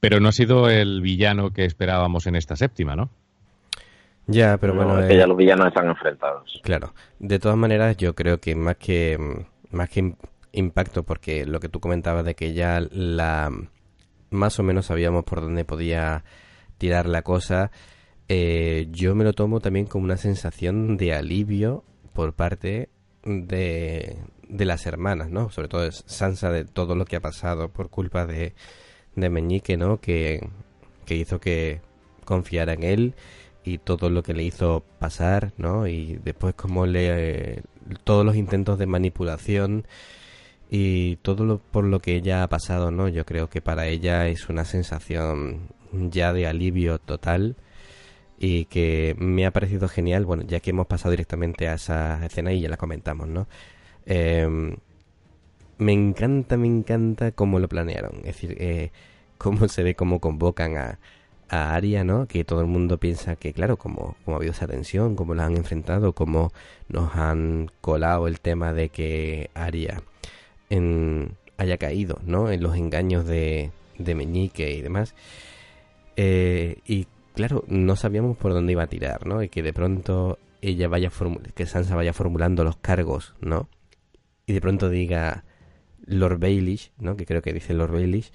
Speaker 6: pero no ha sido el villano que esperábamos en esta séptima, ¿no?
Speaker 4: Ya, pero
Speaker 5: No,
Speaker 4: bueno,
Speaker 5: es que
Speaker 4: eh,
Speaker 5: ya los villanos están enfrentados.
Speaker 4: Claro, de todas maneras yo creo que más que más que impacto, porque lo que tú comentabas de que ya la más o menos sabíamos por dónde podía tirar la cosa, eh, yo me lo tomo también como una sensación de alivio por parte de, de las hermanas, ¿no? Sobre todo Sansa de todo lo que ha pasado por culpa de, de Meñique, ¿no? Que, que hizo que confiara en él y todo lo que le hizo pasar, ¿no? Y después como le todos los intentos de manipulación y todo lo por lo que ella ha pasado, ¿no? Yo creo que para ella es una sensación ya de alivio total y que me ha parecido genial, bueno, ya que hemos pasado directamente a esa escena y ya la comentamos, ¿no? Em, me encanta, me encanta cómo lo planearon. Es decir, eh, cómo se ve cómo convocan a, Aria, ¿no? Que todo el mundo piensa que, claro, como, como ha habido esa tensión, cómo la han enfrentado, cómo nos han colado el tema de que Aria en, haya caído, ¿no? En los engaños de, de Meñique y demás. Eh, y claro, no sabíamos por dónde iba a tirar, ¿no? Y que de pronto ella vaya que Sansa vaya formulando los cargos, ¿no? Y de pronto diga Lord Baelish, ¿no? Que creo que dice Lord Baelish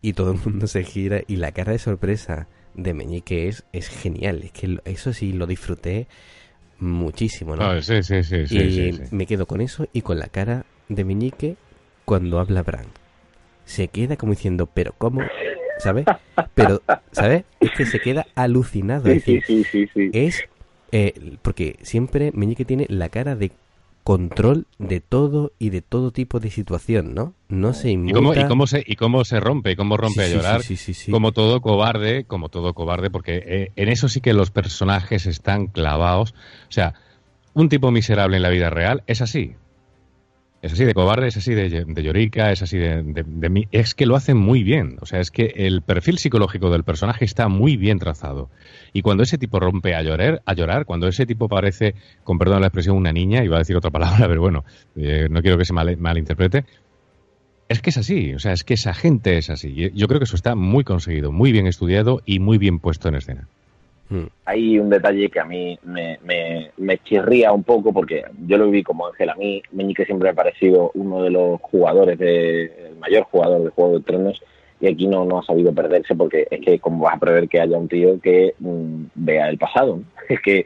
Speaker 4: y todo el mundo se gira y la cara de sorpresa de Meñique es, es genial. Es que eso sí lo disfruté muchísimo, ¿no?
Speaker 6: Ah, sí, sí, sí,
Speaker 4: y me quedo con eso y con la cara de Meñique cuando habla Bran. Se queda como diciendo, pero ¿cómo? ¿Sabes? Pero, ¿sabes? Es que se queda alucinado. es decir, es eh, porque siempre Meñique tiene la cara de control de todo y de todo tipo de situación, ¿no? No se inmuta.
Speaker 6: ¿Y cómo, y cómo se y cómo se rompe, cómo rompe a llorar, como todo cobarde, como todo cobarde, porque eh, en eso sí que los personajes están clavados. O sea, un tipo miserable en la vida real es así. Es así de cobarde, es así de, llorica, es así de, de, Es que lo hacen muy bien. O sea, es que el perfil psicológico del personaje está muy bien trazado. Y cuando ese tipo rompe a llorar, a llorar cuando ese tipo parece, con perdón la expresión, una niña, iba a decir otra palabra, pero bueno, eh, no quiero que se mal, malinterprete, es que es así. O sea, es que esa gente es así. Yo creo que eso está muy conseguido, muy bien estudiado y muy bien puesto en escena.
Speaker 5: Hmm. Hay un detalle que a mí me, me, chirría un poco porque yo lo vi como Ángel. A mí Meñique siempre me ha parecido uno de los jugadores, de, el mayor jugador de Juego de Tronos y aquí no, no ha sabido perderse porque es que como vas a prever que haya un tío que mm, vea el pasado. Es que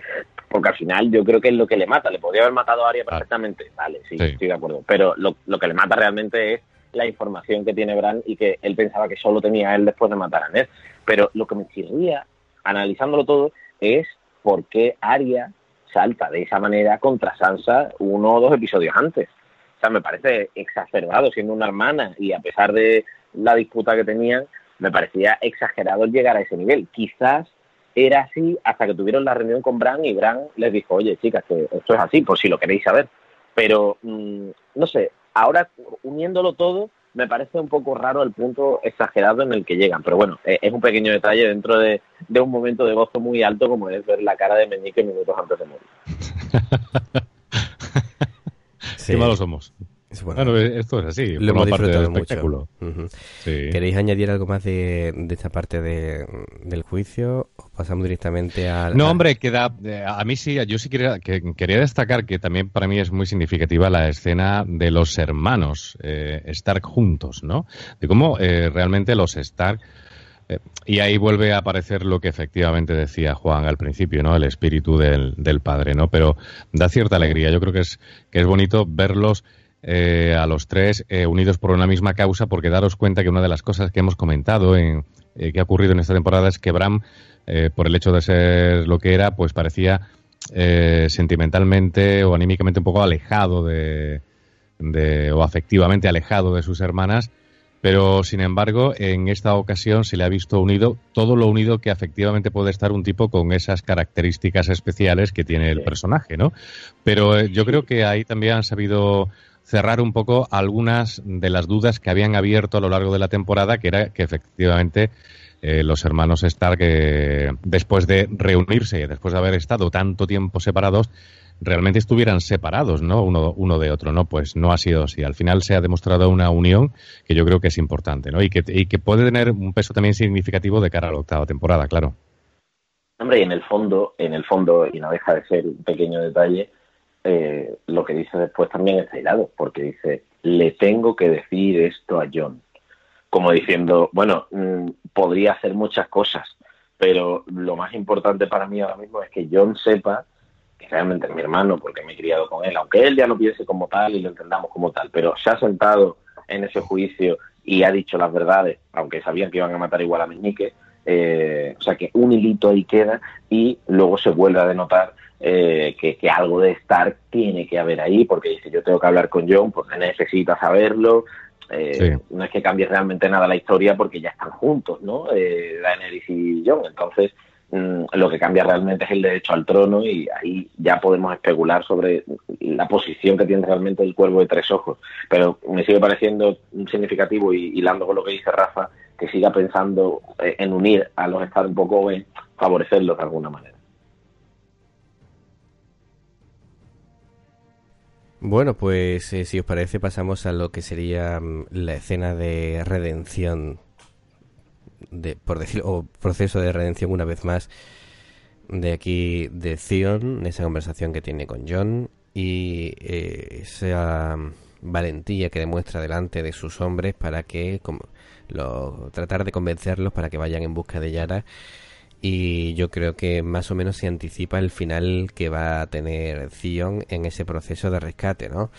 Speaker 5: porque al final yo creo que es lo que le mata. Le podría haber matado a Arya perfectamente, vale, sí, estoy de acuerdo. Pero lo, lo que le mata realmente es la información que tiene Bran y que él pensaba que solo tenía él después de matar a Ned. Pero lo que me chirría analizándolo todo, es por qué Arya salta de esa manera contra Sansa uno o dos episodios antes. O sea, me parece exacerbado siendo una hermana y a pesar de la disputa que tenían, me parecía exagerado llegar a ese nivel. Quizás era así hasta que tuvieron la reunión con Bran y Bran les dijo, oye chicas, que esto es así, por si lo queréis saber. Pero, mm, no sé, ahora uniéndolo todo, me parece un poco raro el punto exagerado en el que llegan. Pero bueno, eh, es un pequeño detalle dentro de, un momento de gozo muy alto como es ver la cara de Meñique minutos antes de morir.
Speaker 6: Qué malos somos. Bueno, esto es así.
Speaker 4: Lo hemos disfrutado mucho. ¿Queréis añadir algo más de, esta parte del juicio o pasamos directamente al...
Speaker 6: No, hombre, queda... Eh, a mí sí, yo sí quería, que, quería destacar que también para mí es muy significativa la escena de los hermanos eh, Stark juntos, ¿no? De cómo eh, realmente los Stark... y ahí vuelve a aparecer lo que efectivamente decía Juan al principio, ¿no? El espíritu del, del padre, ¿no? Pero da cierta alegría. Yo creo que es, que es bonito verlos eh, a los tres eh, unidos por una misma causa, porque daros cuenta que una de las cosas que hemos comentado en, eh, que ha ocurrido en esta temporada es que Bram, por el hecho de ser lo que era, pues parecía sentimentalmente o anímicamente un poco alejado de, de, o afectivamente alejado de sus hermanas. Pero, sin embargo, en esta ocasión se le ha visto unido todo lo unido que efectivamente puede estar un tipo con esas características especiales que tiene el personaje, ¿no? Pero yo creo que ahí también han sabido cerrar un poco algunas de las dudas que habían abierto a lo largo de la temporada, que era que efectivamente eh, los hermanos Stark, eh, después de reunirse, después de haber estado tanto tiempo separados, realmente estuvieran separados, ¿no? Uno, uno de otro, ¿no? Pues no ha sido así. Al final se ha demostrado una unión que yo creo que es importante, ¿no? Y que, y que puede tener un peso también significativo de cara a la octava temporada, claro.
Speaker 5: Hombre, y en el fondo, en el fondo, y no deja de ser un pequeño detalle, eh, lo que dice después también es airado, porque dice, le tengo que decir esto a John. Como diciendo, bueno, mm, podría hacer muchas cosas, pero lo más importante para mí ahora mismo es que John sepa que realmente es mi hermano, porque me he criado con él, aunque él ya no piense como tal y lo entendamos como tal, pero se ha sentado en ese juicio y ha dicho las verdades, aunque sabían que iban a matar igual a Meñique, eh, o sea que un hilito ahí queda y luego se vuelve a denotar eh, que, algo de Stark tiene que haber ahí, porque dice yo tengo que hablar con John, porque necesita saberlo. Eh, no es que cambie realmente nada la historia porque ya están juntos, ¿no? Eh, Daenerys y John. Entonces, mm, lo que cambia realmente es el derecho al trono y ahí ya podemos especular sobre la posición que tiene realmente el cuervo de tres ojos. Pero me sigue pareciendo significativo y hilando con lo que dice Rafa, que siga pensando eh, en unir a los estados un poco, en favorecerlos de alguna manera.
Speaker 4: Bueno, pues eh, si os parece pasamos a lo que sería mm, la escena de redención, de, por decirlo, o proceso de redención una vez más de aquí de Theon, esa conversación que tiene con John y eh, esa valentía que demuestra delante de sus hombres para que como, lo, tratar de convencerlos para que vayan en busca de Yara y yo creo que más o menos se anticipa el final que va a tener Theon en ese proceso de rescate, ¿no?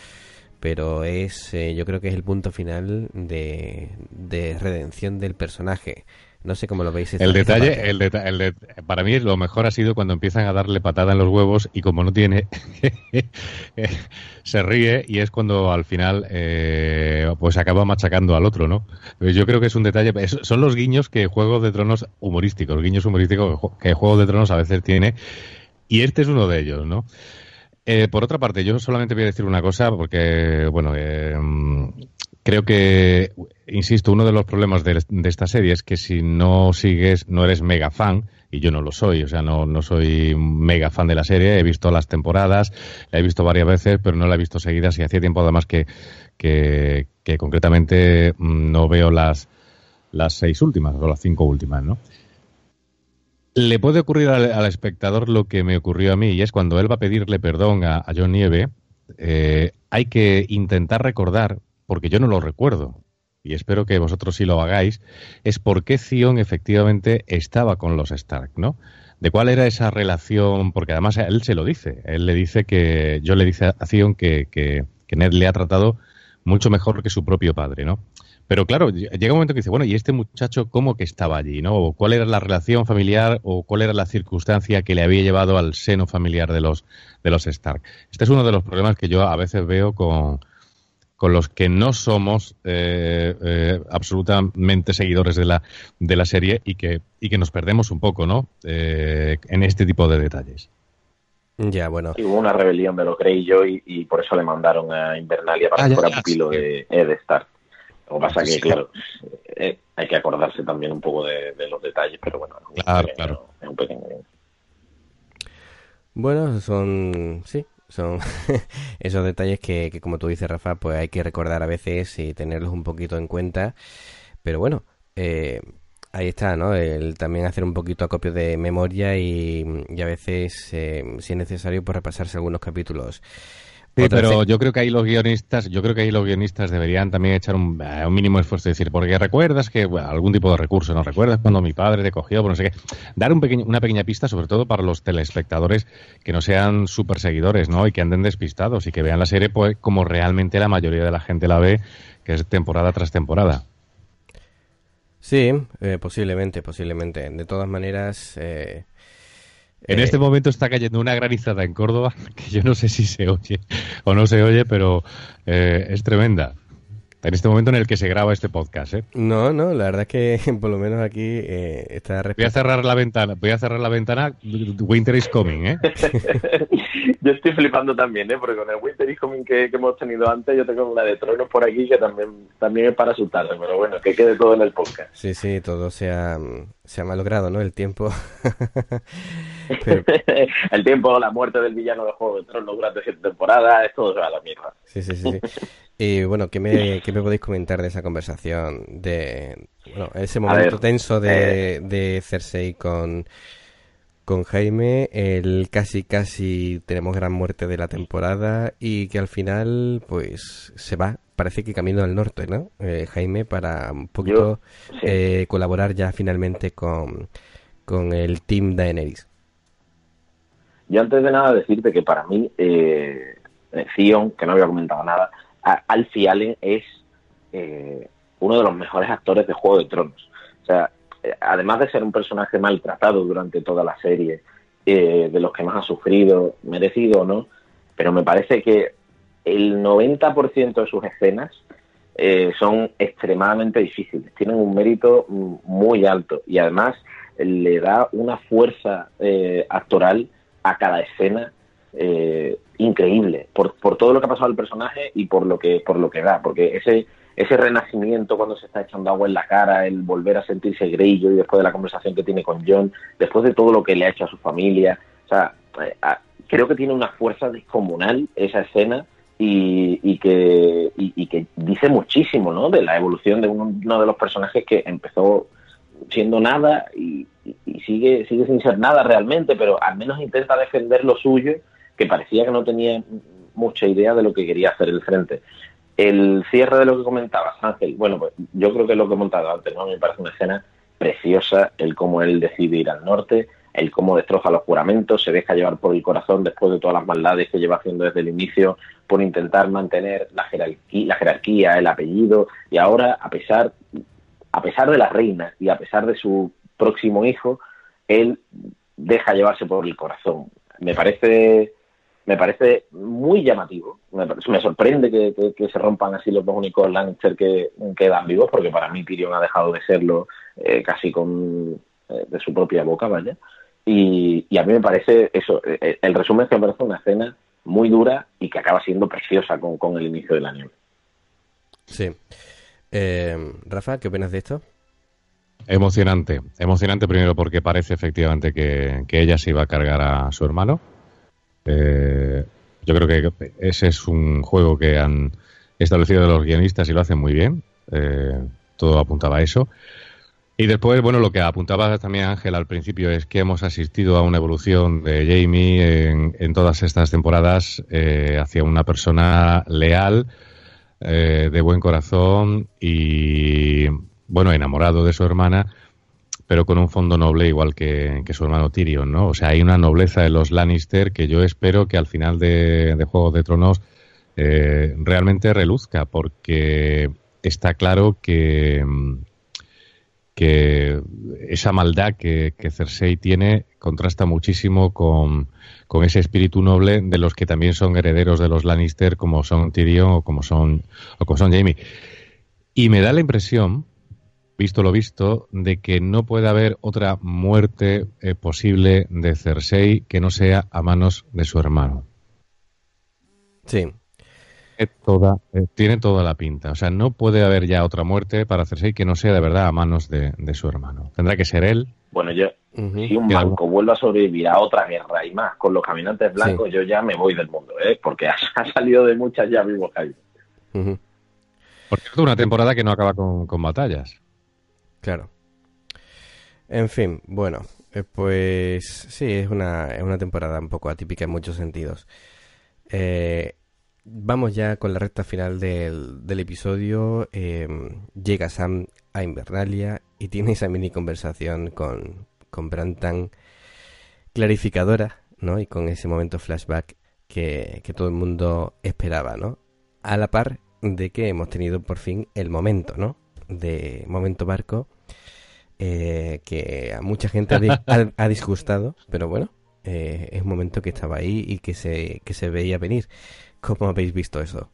Speaker 4: Pero es, eh, yo creo que es el punto final de, de redención del personaje. No sé cómo lo veis.
Speaker 6: el detalle, el, el para mí lo mejor ha sido cuando empiezan a darle patada en los huevos y como no tiene, se ríe y es cuando al final eh, pues acaba machacando al otro, ¿no? Pues yo creo que es un detalle, son los guiños que Juego de Tronos humorísticos, guiños humorísticos que Juego de Tronos a veces tiene y este es uno de ellos, ¿no? Eh, por otra parte, yo solamente voy a decir una cosa, porque, bueno, eh, creo que, insisto, uno de los problemas de, esta serie es que si no sigues, no eres mega fan, y yo no lo soy, o sea, no, no soy mega fan de la serie, he visto las temporadas, la he visto varias veces, pero no la he visto seguidas y hacía tiempo además que, que, concretamente mm, no veo las, las seis últimas o las cinco últimas, ¿no? Le puede ocurrir al, espectador lo que me ocurrió a mí, y es cuando él va a pedirle perdón a, John Nieve, eh, hay que intentar recordar porque yo no lo recuerdo, y espero que vosotros sí lo hagáis, es por qué Zion efectivamente estaba con los Stark, ¿no? De cuál era esa relación, porque además él se lo dice, él le dice que, yo le dice a Zion que, Ned le ha tratado mucho mejor que su propio padre, ¿no? Pero claro, llega un momento que dice, bueno, ¿y este muchacho cómo que estaba allí? ¿no? ¿Cuál era la relación familiar o cuál era la circunstancia que le había llevado al seno familiar de los, de los Stark? Este es uno de los problemas que yo a veces veo con, con los que no somos eh, eh, absolutamente seguidores de la, de la serie y que, y que nos perdemos un poco, ¿no? Eh, en este tipo de detalles.
Speaker 4: Ya, bueno.
Speaker 5: hubo una rebelión de lo creí yo y, por eso le mandaron a Invernalia para ah, que fuera pupilo de Ed Stark. Lo que pasa que, claro, hay que acordarse también un poco de, los detalles, pero bueno,
Speaker 6: claro, claro.
Speaker 5: es un pequeño.
Speaker 4: Bueno, son, sí, son esos detalles que, que, como tú dices, Rafa, pues hay que recordar a veces y tenerlos un poquito en cuenta. Pero bueno, eh, ahí está, ¿no? El también hacer un poquito acopio de memoria y, a veces, eh, si es necesario, pues repasarse algunos capítulos.
Speaker 6: Sí, pero yo creo que ahí los guionistas, yo creo que ahí los guionistas deberían también echar un, eh, mínimo esfuerzo, decir, porque recuerdas que algún tipo de recurso, ¿no? Recuerdas cuando mi padre te cogió, por no sé qué. Dar un pequeño, una pequeña pista, sobre todo para los telespectadores que no sean súper seguidores, ¿no? Y que anden despistados y que vean la serie pues como realmente la mayoría de la gente la ve, que es temporada tras temporada.
Speaker 4: Sí, eh, posiblemente, posiblemente. De todas maneras, eh,
Speaker 6: en este momento está cayendo una granizada en Córdoba que yo no sé si se oye o no se oye, pero eh, es tremenda. En este momento en el que se graba este podcast, ¿eh?
Speaker 4: No, no, la verdad es que por lo menos aquí eh, está...
Speaker 6: Voy a cerrar la ventana, voy a cerrar la ventana, Winter is coming, ¿eh?
Speaker 5: yo estoy flipando también, ¿eh? Porque con el Winter is coming que, hemos tenido antes, yo tengo una de tronos por aquí que también, también es para asustarse, pero bueno, que quede todo en el podcast.
Speaker 4: Sí, sí, todo se ha, se ha malogrado, ¿no? El tiempo.
Speaker 5: el tiempo, la muerte del villano de Juego de Tronos durante siete temporadas, es todo se va a la mierda.
Speaker 4: Sí, sí, sí. Y bueno, ¿qué me, ¿qué me podéis comentar de esa conversación? De bueno, ese momento tenso de, eh, de Cersei con, con Jaime, el casi casi tenemos gran muerte de la temporada y que al final pues se va, parece que camino al norte, ¿no? Eh, Jaime para un poquito eh, colaborar ya finalmente con, con el team Daenerys.
Speaker 5: Yo antes de nada decirte que para mí eh, Zion, que no había comentado nada, Alfie Allen es eh, uno de los mejores actores de Juego de Tronos. O sea, eh, además de ser un personaje maltratado durante toda la serie, eh, de los que más ha sufrido, merecido o no, pero me parece que el 90% de sus escenas son extremadamente difíciles, tienen un mérito muy alto. Y además le da una fuerza actoral a cada escena increíble. Por, por todo lo que ha pasado al personaje y por lo que por lo que da. Porque ese ese renacimiento cuando se está echando agua en la cara el volver a sentirse grillo y después de la conversación que tiene con John después de todo lo que le ha hecho a su familia o sea eh, creo que tiene una fuerza descomunal esa escena y, y que y, que dice muchísimo ¿no? de la evolución de uno, de los personajes que empezó siendo nada y, y, sigue sigue sin ser nada realmente pero al menos intenta defender lo suyo que parecía que no tenía mucha idea de lo que quería hacer el frente. El cierre de lo que comentabas, Ángel, bueno, pues yo creo que lo que he montado antes, ¿no? Me parece una escena preciosa, el cómo él decide ir al norte, el cómo destroza los juramentos, se deja llevar por el corazón después de todas las maldades que lleva haciendo desde el inicio por intentar mantener la jerarquía, la jerarquía el apellido, y ahora, a pesar, a pesar de la reina y a pesar de su próximo hijo, él deja llevarse por el corazón. Me parece me parece muy llamativo. Me, sorprende que, se rompan así los dos únicos Lannister que quedan vivos, porque para mí Tyrion ha dejado de serlo eh, casi con eh, de su propia boca, vaya. Y, a mí me parece eso, eh, el resumen es que me parece una escena muy dura y que acaba siendo preciosa con, el inicio del anime.
Speaker 4: Sí. Rafa, ¿qué opinas de esto?
Speaker 6: Emocionante, emocionante primero porque parece efectivamente que, que ella se iba a cargar a su hermano, eh, yo creo que ese es un juego que han establecido los guionistas y lo hacen muy bien. Eh, todo apuntaba a eso. Y después, bueno, lo que apuntaba también Ángel al principio es que hemos asistido a una evolución de Jamie en, todas estas temporadas eh, hacia una persona leal, de buen corazón y, bueno, enamorado de su hermana pero con un fondo noble igual que, su hermano Tyrion, ¿no? O sea, hay una nobleza de los Lannister que yo espero que al final de, Juego de Tronos eh, realmente reluzca, porque está claro que, que esa maldad que, Cersei tiene contrasta muchísimo con, con, ese espíritu noble de los que también son herederos de los Lannister, como son Tyrion o como son, o como son Jaime. Y me da la impresión, visto lo visto, de que no puede haber otra muerte eh, posible de Cersei que no sea a manos de su hermano.
Speaker 4: Sí.
Speaker 6: Toda, eh, tiene toda la pinta. O sea, no puede haber ya otra muerte para Cersei que no sea de verdad a manos de, su hermano. Tendrá que ser él.
Speaker 5: Bueno, yo, si un blanco vuelve a sobrevivir a otra guerra y más con los caminantes blancos, yo ya me voy del mundo, ¿eh? porque ha, salido de muchas ya vivos ahí.
Speaker 6: Porque es una temporada que no acaba con, con batallas.
Speaker 4: Claro. En fin, bueno, eh, pues sí, es una, es una temporada un poco atípica en muchos sentidos. Eh, vamos ya con la recta final del, del episodio. Em, llega Sam a Invernalia y tiene esa mini conversación con, con Brantan clarificadora, ¿no? Y con ese momento flashback que, que todo el mundo esperaba, ¿no? A la par de que hemos tenido por fin el momento, ¿no? De momento barco eh, que a mucha gente ha, disgustado, pero bueno, eh, es un momento que estaba ahí y que se, que se veía venir. ¿Cómo habéis visto eso?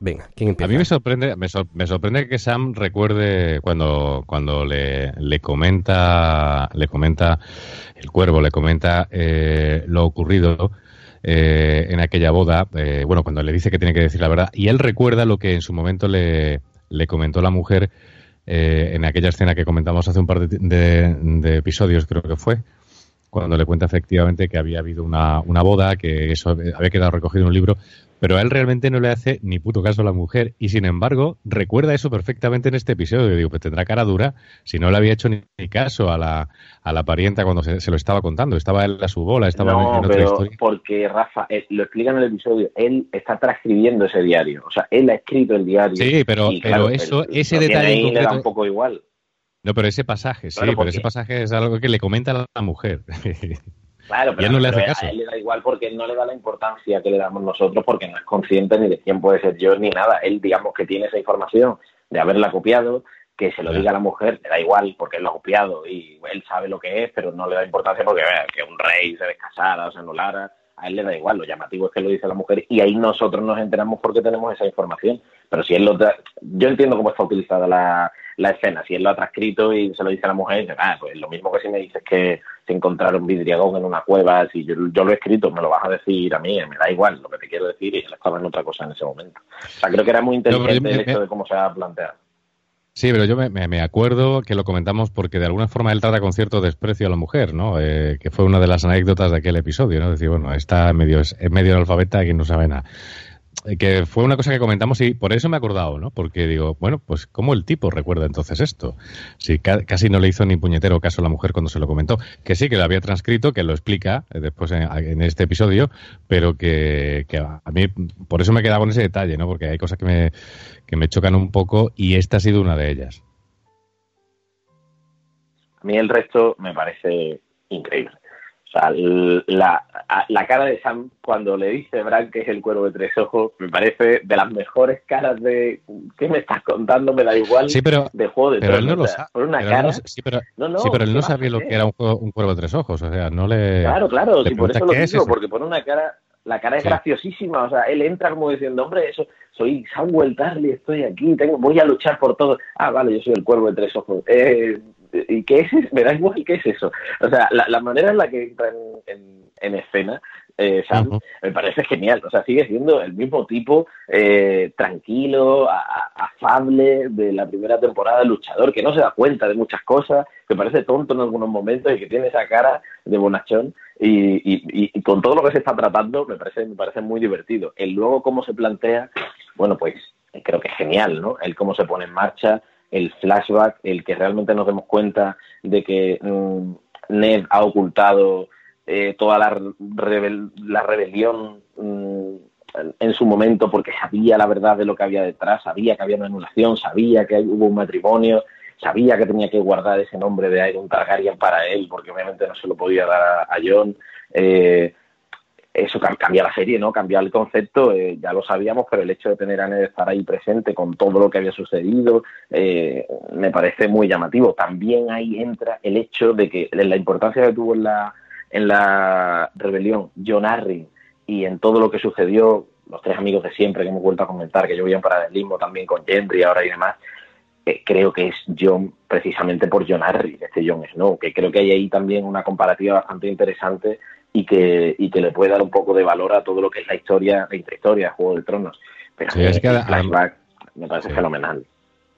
Speaker 4: Venga, ¿quién empieza?
Speaker 6: A mí me sorprende, me, sorprende que Sam recuerde cuando, cuando le, le comenta, le comenta el cuervo, le comenta eh, lo ocurrido. en aquella boda, bueno, cuando le dice que tiene que decir la verdad, y él recuerda lo que en su momento le, le comentó la mujer eh, en aquella escena que comentamos hace un par de, episodios, creo que fue, cuando le cuenta efectivamente que había habido una, una boda, que eso había quedado recogido en un libro, pero a él realmente no le hace ni puto caso a la mujer y sin embargo recuerda eso perfectamente en este episodio. Yo digo, pues tendrá cara dura si no le había hecho ni, caso a la, a la parienta cuando se, lo estaba contando. Estaba él a su bola, estaba
Speaker 5: en otra pero porque Rafa, eh, lo explica en el episodio, él está transcribiendo ese diario, o sea, él ha escrito el diario.
Speaker 6: Sí, pero, pero eso, ese detalle
Speaker 5: le da un poco igual.
Speaker 6: No, pero ese pasaje, sí, pero ese pasaje es algo que le comenta a la mujer.
Speaker 5: Claro, pero, no le hace caso. a él le da igual porque no le da la importancia que le damos nosotros porque no es consciente ni de quién puede ser yo ni nada. Él, digamos que tiene esa información de haberla copiado, que se lo diga a la mujer, le da igual porque él lo ha copiado y él sabe lo que es, pero no le da importancia porque que un rey se descasara o se anulara. A él le da igual, lo llamativo es que lo dice la mujer y ahí nosotros nos enteramos porque tenemos esa información. Pero si él lo yo entiendo cómo está utilizada la, la escena, si él lo ha transcrito y se lo dice a la mujer, ah, pues lo mismo que si me dices que se encontraron vidriagón en una cueva, si yo, lo he escrito, me lo vas a decir a mí, me da igual lo que te quiero decir y él estaba en otra cosa en ese momento. O sea, creo que era muy inteligente el hecho de cómo se ha planteado.
Speaker 6: Sí, pero yo me, acuerdo que lo comentamos porque de alguna forma él trata con cierto desprecio a la mujer, ¿no? Eh, que fue una de las anécdotas de aquel episodio, ¿no? Decir, bueno, está medio, es medio analfabeta y no sabe nada. Eh, que fue una cosa que comentamos y por eso me he acordado, ¿no? Porque digo, bueno, pues ¿cómo el tipo recuerda entonces esto? Si casi no le hizo ni puñetero caso a la mujer cuando se lo comentó. Que sí, que lo había transcrito, que lo explica eh, después en, este episodio, pero que, a mí por eso me he quedado con ese detalle, ¿no? Porque hay cosas que me, que me chocan un poco y esta ha sido una de ellas.
Speaker 5: A mí el resto me parece increíble. O sea, la, la, cara de Sam cuando le dice Bran que es el cuervo de tres ojos me parece de las mejores caras de ¿qué me estás contando? Me da igual
Speaker 6: sí, pero,
Speaker 5: de juego de
Speaker 6: pero él no lo sabe. Por una cara. sí, pero, sí, pero él no sabía lo que era un, un, cuervo de tres ojos. O sea, no le.
Speaker 5: Claro, claro. Sí, por eso lo digo, porque pone una cara. La cara es graciosísima. O sea, él entra como diciendo, hombre, eso, soy Samuel Tarly, estoy aquí, tengo, voy a luchar por todo. Ah, vale, yo soy el cuervo de tres ojos. Eh, ¿Y qué es Me da igual qué es eso. O sea, la, manera en la que entra en, escena eh, Sam, me parece genial. O sea, sigue siendo el mismo tipo eh, tranquilo, afable de la primera temporada, luchador, que no se da cuenta de muchas cosas, que parece tonto en algunos momentos y que tiene esa cara de bonachón. Y, y, con todo lo que se está tratando, me parece, me parece muy divertido. El luego cómo se plantea, bueno, pues creo que es genial, ¿no? El cómo se pone en marcha, el flashback, el que realmente nos demos cuenta de que mm, Ned ha ocultado eh, toda la, la rebelión mm, en su momento porque sabía la verdad de lo que había detrás, sabía que había una anulación, sabía que hubo un matrimonio, sabía que tenía que guardar ese nombre de Aegon Targaryen para él porque obviamente no se lo podía dar a, a Jon. Eh, eso cambia la serie, ¿no? Cambia el concepto, eh, ya lo sabíamos, pero el hecho de tener a Ned estar ahí presente con todo lo que había sucedido eh, me parece muy llamativo. También ahí entra el hecho de que la importancia que tuvo en la, en la rebelión John Arryn y en todo lo que sucedió, los tres amigos de siempre que hemos vuelto a comentar, que yo voy en paralelismo también con Gendry ahora y demás, eh, creo que es John precisamente por John Arryn, este John Snow, que creo que hay ahí también una comparativa bastante interesante y que, y que le puede dar un poco de valor a todo lo que es la historia, la intrahistoria, Juego de Tronos. Pero es que flashback me parece fenomenal.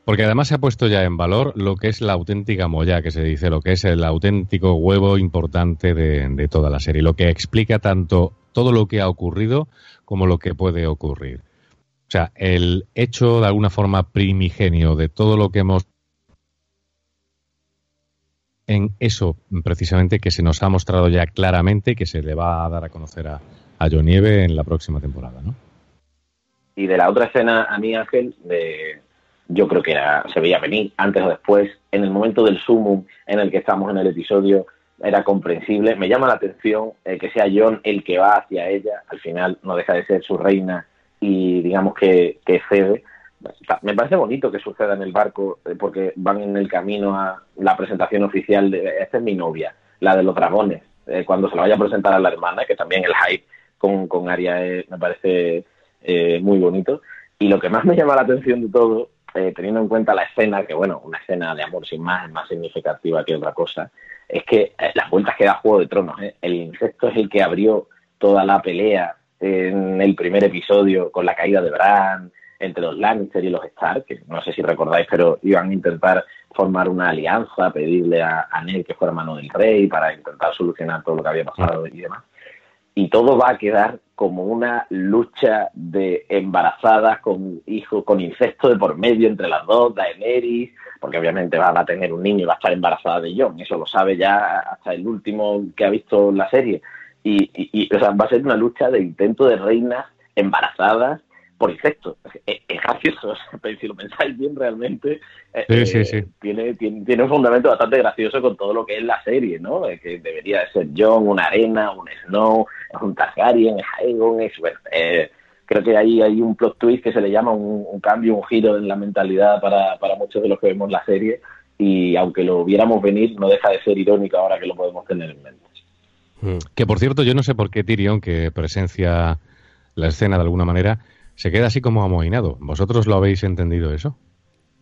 Speaker 6: Porque además se ha puesto ya en valor lo que es la auténtica molla que se dice, lo que es el auténtico huevo importante de, de toda la serie, lo que explica tanto todo lo que ha ocurrido como lo que puede ocurrir. O sea, el hecho de alguna forma primigenio de todo lo que hemos en eso precisamente que se nos ha mostrado ya claramente que se le va a dar a conocer a, a John Nieve en la próxima temporada, ¿no?
Speaker 5: Y de la otra escena, a mí, Ángel, de, yo creo que era, se veía venir antes o después, en el momento del sumum en el que estamos en el episodio, era comprensible. Me llama la atención eh, que sea John el que va hacia ella, al final no deja de ser su reina y digamos que, que cede, me parece bonito que suceda en el barco eh, porque van en el camino a la presentación oficial de esta es mi novia, la de los dragones, eh, cuando se la vaya a presentar a la hermana, que también el hype con, con Aria me parece eh, muy bonito. Y lo que más me llama la atención de todo, teniendo en cuenta la escena, que bueno, una escena de amor sin más, es más significativa que otra cosa, es que las vueltas que da Juego de Tronos, el insecto es el que abrió toda la pelea en el primer episodio con la caída de Bran, entre los Lannister y los Stark, que no sé si recordáis, pero iban a intentar formar una alianza, pedirle a, Ned que fuera mano del rey para intentar solucionar todo lo que había pasado y demás. Y todo va a quedar como una lucha de embarazadas con hijos, con incesto de por medio entre las dos, Daenerys, porque obviamente va a tener un niño y va a estar embarazada de Jon, eso lo sabe ya hasta el último que ha visto la serie. Y, y, va a ser una lucha de intento de reinas embarazadas por insectos. Es, gracioso, si lo pensáis bien realmente, eh, eh, Tiene, tiene, un fundamento bastante gracioso con todo lo que es la serie, ¿no? Eh, que debería de ser John, una arena, un Snow, un Targaryen, es Aegon, es... creo que ahí hay un plot twist que se le llama un, cambio, un giro en la mentalidad para, para muchos de los que vemos la serie y aunque lo viéramos venir, no deja de ser irónico ahora que lo podemos tener en mente.
Speaker 6: Hmm. Que por cierto, yo no sé por qué Tyrion, que presencia la escena de alguna manera, se queda así como amohinado. ¿Vosotros lo habéis entendido eso?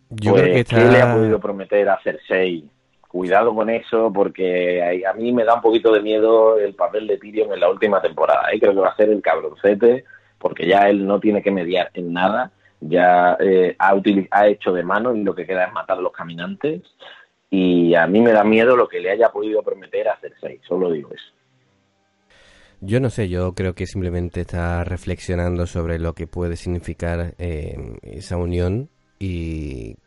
Speaker 5: Yo creo que pues, ¿qué le ha podido prometer a Cersei? Cuidado con eso, porque a mí me da un poquito de miedo el papel de Tyrion en la última temporada. ¿eh? Creo que va a ser el cabroncete, porque ya él no tiene que mediar en nada. Ya eh, ha, ha hecho de mano y lo que queda es matar a los caminantes. Y a mí me da miedo lo que le haya podido prometer a Cersei, solo digo eso.
Speaker 4: Yo no sé, yo creo que simplemente está reflexionando sobre lo que puede significar eh, esa unión y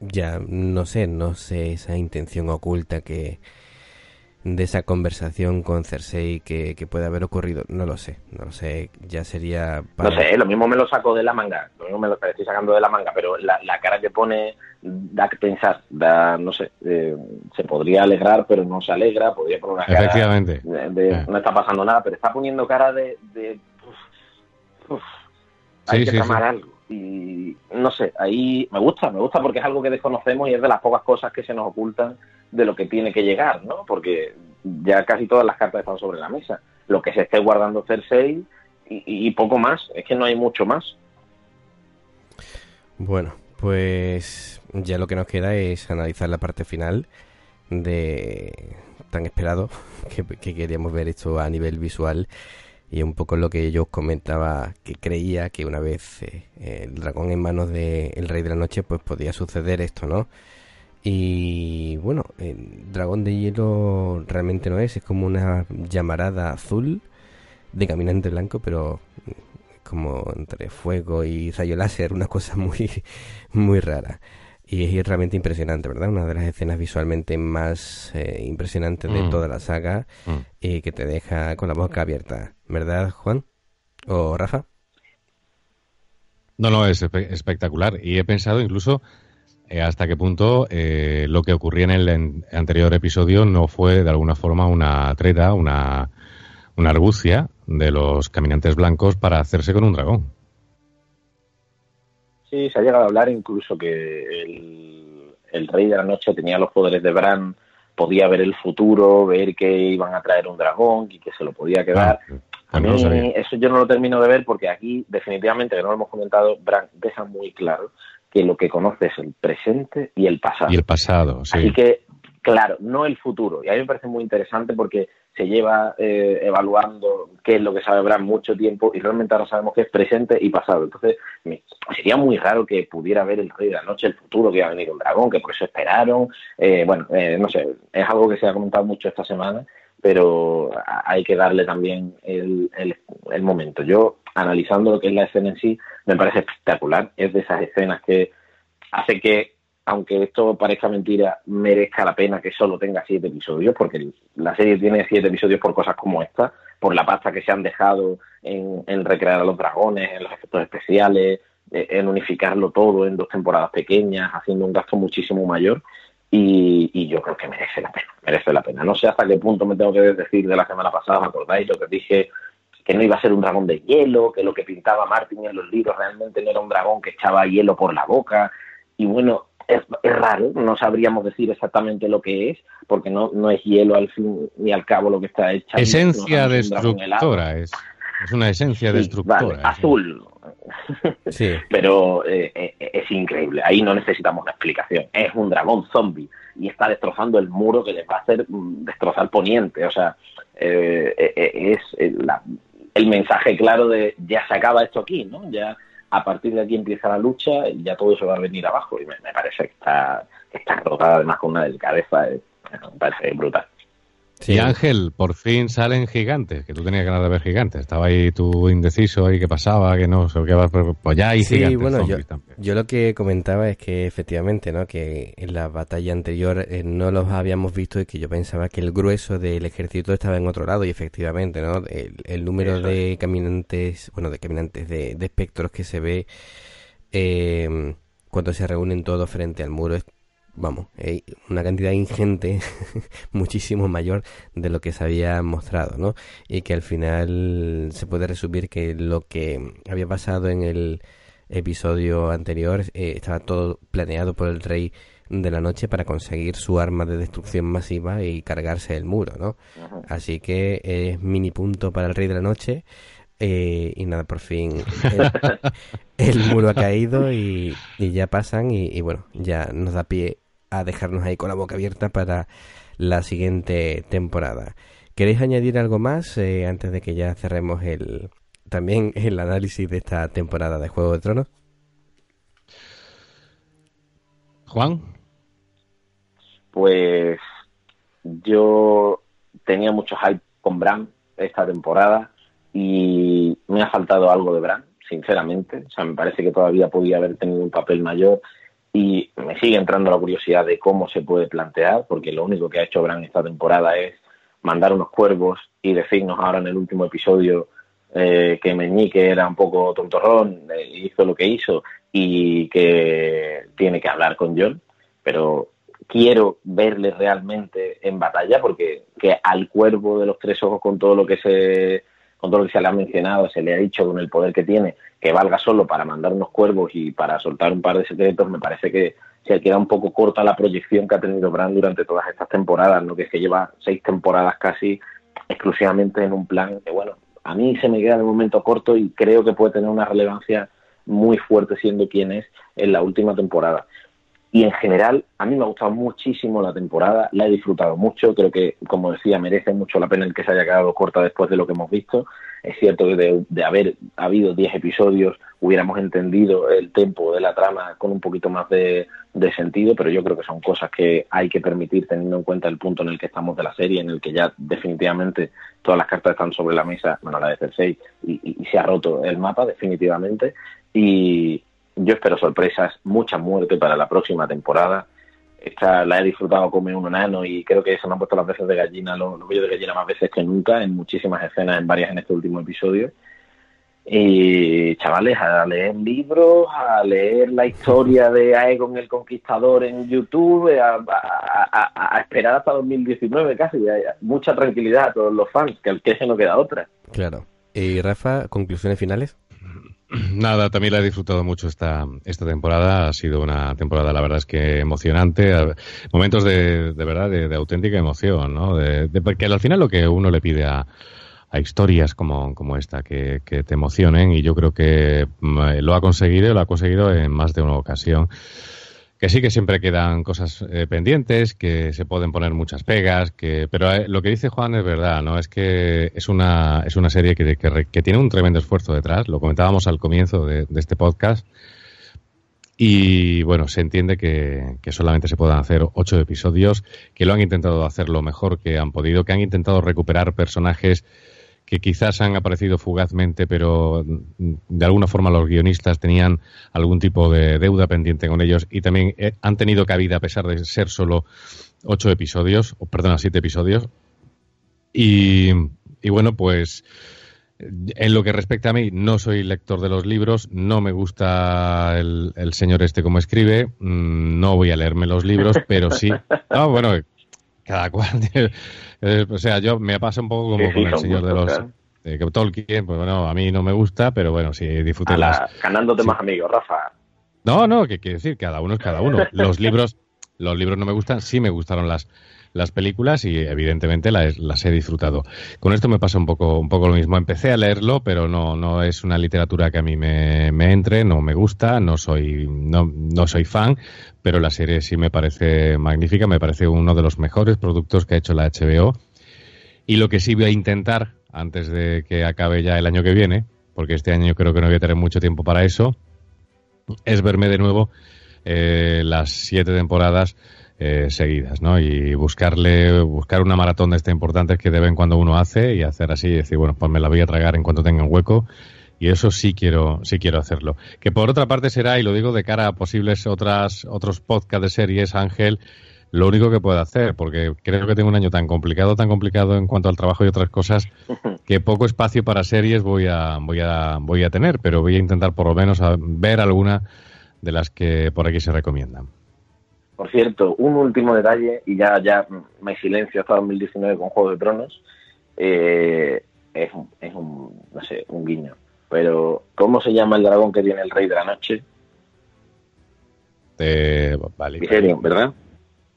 Speaker 4: ya no sé, no sé esa intención oculta que de esa conversación con Cersei que, que puede haber ocurrido, no lo sé, no lo sé, ya sería...
Speaker 5: No sé, lo mismo me lo saco de la manga, lo mismo me lo estoy sacando de la manga, pero la, la cara que pone da que pensar, da, no sé, eh, se podría alegrar, pero no se alegra, podría poner una cara
Speaker 6: Efectivamente.
Speaker 5: de, no está pasando nada, pero está poniendo cara de, de hay que tomar algo. Y no sé, ahí me gusta, me gusta porque es algo que desconocemos y es de las pocas cosas que se nos ocultan de lo que tiene que llegar, ¿no? Porque ya casi todas las cartas están sobre la mesa. Lo que se esté guardando Cersei y, y poco más, es que no hay mucho más.
Speaker 4: Bueno, pues ya lo que nos queda es analizar la parte final de tan esperado que, queríamos ver esto a nivel visual y un poco lo que yo os comentaba que creía que una vez eh, el dragón en manos del rey de la noche pues podía suceder esto no y bueno el dragón de hielo realmente no es es como una llamarada azul de caminante blanco pero como entre fuego y rayo láser, una cosa muy, muy rara. Y es realmente impresionante, ¿verdad? Una de las escenas visualmente más eh, impresionantes de mm. toda la saga mm. y que te deja con la boca abierta, ¿verdad, Juan? ¿O Rafa?
Speaker 6: No, no, es espectacular. Y he pensado incluso eh, hasta qué punto eh, lo que ocurría en el anterior episodio no fue de alguna forma una treta, una, una argucia de los caminantes blancos para hacerse con un dragón.
Speaker 5: Sí, se ha llegado a hablar incluso que el, rey de la noche tenía los poderes de Bran, podía ver el futuro, ver que iban a traer un dragón y que se lo podía quedar. Ah, a mí eso yo no lo termino de ver porque aquí definitivamente, que no lo hemos comentado, Bran deja muy claro que lo que conoce es el presente y el pasado.
Speaker 6: Y el pasado, sí.
Speaker 5: Así que, claro, no el futuro. Y a mí me parece muy interesante porque se lleva eh, evaluando qué es lo que sabe Bran mucho tiempo y realmente ahora sabemos que es presente y pasado. Entonces, sería muy raro que pudiera ver el Rey de la Noche, el futuro, que iba a venir un dragón, que por eso esperaron. Eh, bueno, eh, no sé, es algo que se ha comentado mucho esta semana, pero hay que darle también el, el, el momento. Yo, analizando lo que es la escena en sí, me parece espectacular. Es de esas escenas que hace que aunque esto parezca mentira, merezca la pena que solo tenga siete episodios, porque la serie tiene siete episodios por cosas como esta, por la pasta que se han dejado en, recrear a los dragones, en los efectos especiales, eh, en unificarlo todo en dos temporadas pequeñas, haciendo un gasto muchísimo mayor. Y, yo creo que merece la pena, merece la pena. No sé hasta qué punto me tengo que decir de la semana pasada, ¿me acordáis? Lo que dije que no iba a ser un dragón de hielo, que lo que pintaba Martin en los libros realmente no era un dragón que echaba hielo por la boca. Y bueno, es, raro, no sabríamos decir exactamente lo que es, porque no, no es hielo al fin ni al cabo lo que está hecha.
Speaker 6: Esencia destructora, es, es una esencia destructora.
Speaker 5: azul. Sí. Pero eh, eh, es increíble, ahí no necesitamos una explicación. Es un dragón zombie y está destrozando el muro que les va a hacer mm, destrozar Poniente. O sea, eh, es el mensaje claro de ya se acaba esto aquí, ¿no? Ya a partir de aquí empieza la lucha y ya todo eso va a venir abajo. Y me, parece que está, está rotada además con una delicadeza, eh, me parece brutal.
Speaker 6: Sí, Ángel, por fin salen gigantes, que tú tenías ganas de ver gigantes. Estaba ahí tú indeciso ahí, qué pasaba, que no, qué va, pues ya hay sí, bueno,
Speaker 4: yo, lo que comentaba es que efectivamente, ¿no? Que en la batalla anterior eh, no los habíamos visto y que yo pensaba que el grueso del ejército estaba en otro lado y efectivamente, ¿no? El, número de caminantes, bueno, de caminantes, de, de espectros que se ve eh, cuando se reúnen todos frente al muro es vamos, hay una cantidad ingente, muchísimo mayor de lo que se había mostrado, ¿no? Y que al final se puede resumir que lo que había pasado en el episodio anterior, eh, estaba todo planeado por el rey de la noche para conseguir su arma de destrucción masiva y cargarse el muro, ¿no? Así que es mini punto para el rey de la noche. Eh, y nada, por fin el, muro ha caído y, ya pasan y, bueno, ya nos da pie a dejarnos ahí con la boca abierta para la siguiente temporada. ¿Queréis añadir algo más eh, antes de que ya cerremos el también el análisis de esta temporada de Juego de Tronos?
Speaker 6: Juan.
Speaker 5: Pues yo tenía mucho hype con Bran esta temporada y me ha faltado algo de Bran, sinceramente. O sea, me parece que todavía podía haber tenido un papel mayor y me sigue entrando la curiosidad de cómo se puede plantear, porque lo único que ha hecho Bran esta temporada es mandar unos cuervos y decirnos ahora en el último episodio eh, que Meñique era un poco tontorrón, eh, hizo lo que hizo y que tiene que hablar con John, pero quiero verle realmente en batalla porque que al cuervo de los tres ojos con todo lo que se con todo lo que se le ha mencionado, se le ha dicho con el poder que tiene, que valga solo para mandar unos cuervos y para soltar un par de secretos, me parece que se queda un poco corta la proyección que ha tenido Brand durante todas estas temporadas, ¿no? que es que lleva seis temporadas casi exclusivamente en un plan que, bueno, a mí se me queda de momento corto y creo que puede tener una relevancia muy fuerte siendo quien es en la última temporada. Y en general, a mí me ha gustado muchísimo la temporada, la he disfrutado mucho, creo que, como decía, merece mucho la pena el que se haya quedado corta después de lo que hemos visto. Es cierto que de, haber habido 10 episodios hubiéramos entendido el tempo de la trama con un poquito más de, sentido, pero yo creo que son cosas que hay que permitir teniendo en cuenta el punto en el que estamos de la serie, en el que ya definitivamente todas las cartas están sobre la mesa, bueno, la de Cersei, y, y se ha roto el mapa definitivamente. Y yo espero sorpresas, mucha muerte para la próxima temporada esta la he disfrutado como un enano y creo que se me han puesto las veces de gallina, los, los de gallina más veces que nunca, en muchísimas escenas, en varias en este último episodio. Y chavales, a leer libros, a leer la historia de Aegon el Conquistador en YouTube, a, esperar hasta 2019 casi. Mucha tranquilidad a todos los fans, que al que se no queda otra.
Speaker 4: Claro. Y Rafa, conclusiones finales.
Speaker 6: Nada, también la he disfrutado mucho esta, esta temporada. Ha sido una temporada, la verdad es que emocionante. Momentos de, de verdad, de, auténtica emoción, ¿no? De, porque al final lo que uno le pide a, a historias como, como esta, que, que, te emocionen. Y yo creo que mm, lo ha conseguido, lo ha conseguido en más de una ocasión que sí que siempre quedan cosas eh, pendientes, que se pueden poner muchas pegas, que pero eh, lo que dice Juan es verdad, ¿no? Es que es una, es una serie que, que, tiene un tremendo esfuerzo detrás, lo comentábamos al comienzo de, este podcast, y bueno, se entiende que, que, solamente se puedan hacer ocho episodios, que lo han intentado hacer lo mejor que han podido, que han intentado recuperar personajes que quizás han aparecido fugazmente, pero de alguna forma los guionistas tenían algún tipo de deuda pendiente con ellos y también eh, han tenido cabida a pesar de ser solo ocho episodios, o perdona, siete episodios. Y, bueno, pues en lo que respecta a mí, no soy lector de los libros, no me gusta el, señor este como escribe, mm, no voy a leerme los libros, pero sí. Ah, bueno, cada cual. Eh, o sea, yo me pasa un poco como con el señor de los. Eh, que Tolkien, pues bueno, a mí no me gusta, pero bueno, sí disfruté las.
Speaker 5: Ganándote más amigos, Rafa.
Speaker 6: No, no, que quiere decir, cada uno es cada uno. Los libros, los libros no me gustan, sí me gustaron las las películas y evidentemente las, he disfrutado. Con esto me pasa un poco, un poco lo mismo. Empecé a leerlo, pero no, no es una literatura que a mí me, me entre, no me gusta, no soy, no, no soy fan, pero la serie sí me parece magnífica, me parece uno de los mejores productos que ha hecho la HBO. Y lo que sí voy a intentar, antes de que acabe ya el año que viene, porque este año creo que no voy a tener mucho tiempo para eso, es verme de nuevo eh, las siete temporadas eh, seguidas, ¿no? Y buscarle, buscar una maratón de esta importante que de vez en cuando uno hace y hacer así y decir, bueno, pues me la voy a tragar en cuanto tenga un hueco. Y eso sí quiero, sí quiero hacerlo. Que por otra parte será, y lo digo de cara a posibles otras, otros podcasts de series, Ángel, lo único que puedo hacer, porque creo que tengo un año tan complicado, tan complicado en cuanto al trabajo y otras cosas, que poco espacio para series voy a, voy a, voy a tener, pero voy a intentar por lo menos ver alguna de las que por aquí se recomiendan.
Speaker 5: Por cierto, un último detalle, y ya, ya me silencio hasta 2019 con Juego de Tronos, eh, es, un, no sé, un guiño. Pero, ¿cómo, se llama el dragón que tiene el rey de la noche?
Speaker 6: Eh, vale.
Speaker 5: Viserion, ¿verdad?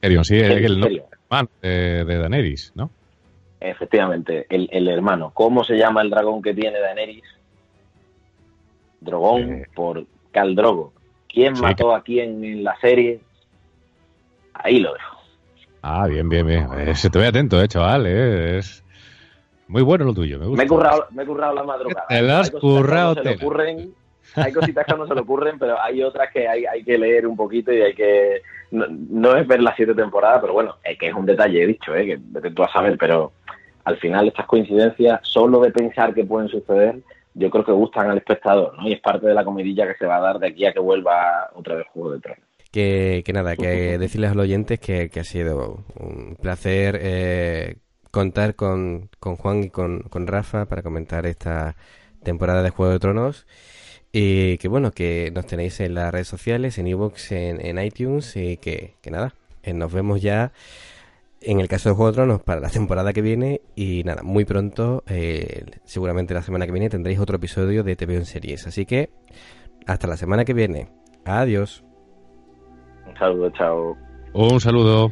Speaker 6: Viserion, sí, el, el,
Speaker 5: Viserion.
Speaker 6: hermano de, de Daenerys, ¿no?
Speaker 5: Efectivamente, el, el hermano. ¿Cómo se llama el dragón que tiene Daenerys? Drogón
Speaker 6: Eh.
Speaker 5: por Khal Drogo. ¿Quién
Speaker 6: Sí,
Speaker 5: mató a quién en la serie? Ahí lo dejo.
Speaker 6: Ah, bien, bien, bien. Eh, se te ve atento, eh, chaval. eh, Es muy bueno lo tuyo, me gusta.
Speaker 5: Me he currado, me he currado la madrugada.
Speaker 6: Te lo has
Speaker 5: Hay cositas que
Speaker 6: currado,
Speaker 5: no se le
Speaker 6: tela.
Speaker 5: ocurren, hay cositas que no se le ocurren, pero hay otras que hay, hay que leer un poquito y hay que... No, no es ver las siete temporadas, pero bueno, es que es un detalle, he dicho, ¿eh? que vete tú a saber, pero al final estas coincidencias, solo de pensar que pueden suceder, yo creo que gustan al espectador, ¿no? Y es parte de la comidilla que se va a dar de aquí a que vuelva otra vez Juego de Tronos.
Speaker 4: Que, que nada, que decirles a los oyentes que, que ha sido un placer eh, contar con, con Juan y con, con Rafa para comentar esta temporada de Juego de Tronos. Y que bueno, que nos tenéis en las redes sociales, en iVoox, en, en iTunes y que, que nada, eh, nos vemos ya en el caso de Juego de Tronos para la temporada que viene y nada, muy pronto, eh, seguramente la semana que viene tendréis otro episodio de TV en series. Así que hasta la semana que viene. Adiós.
Speaker 5: Saludo, chao.
Speaker 6: Un saludo.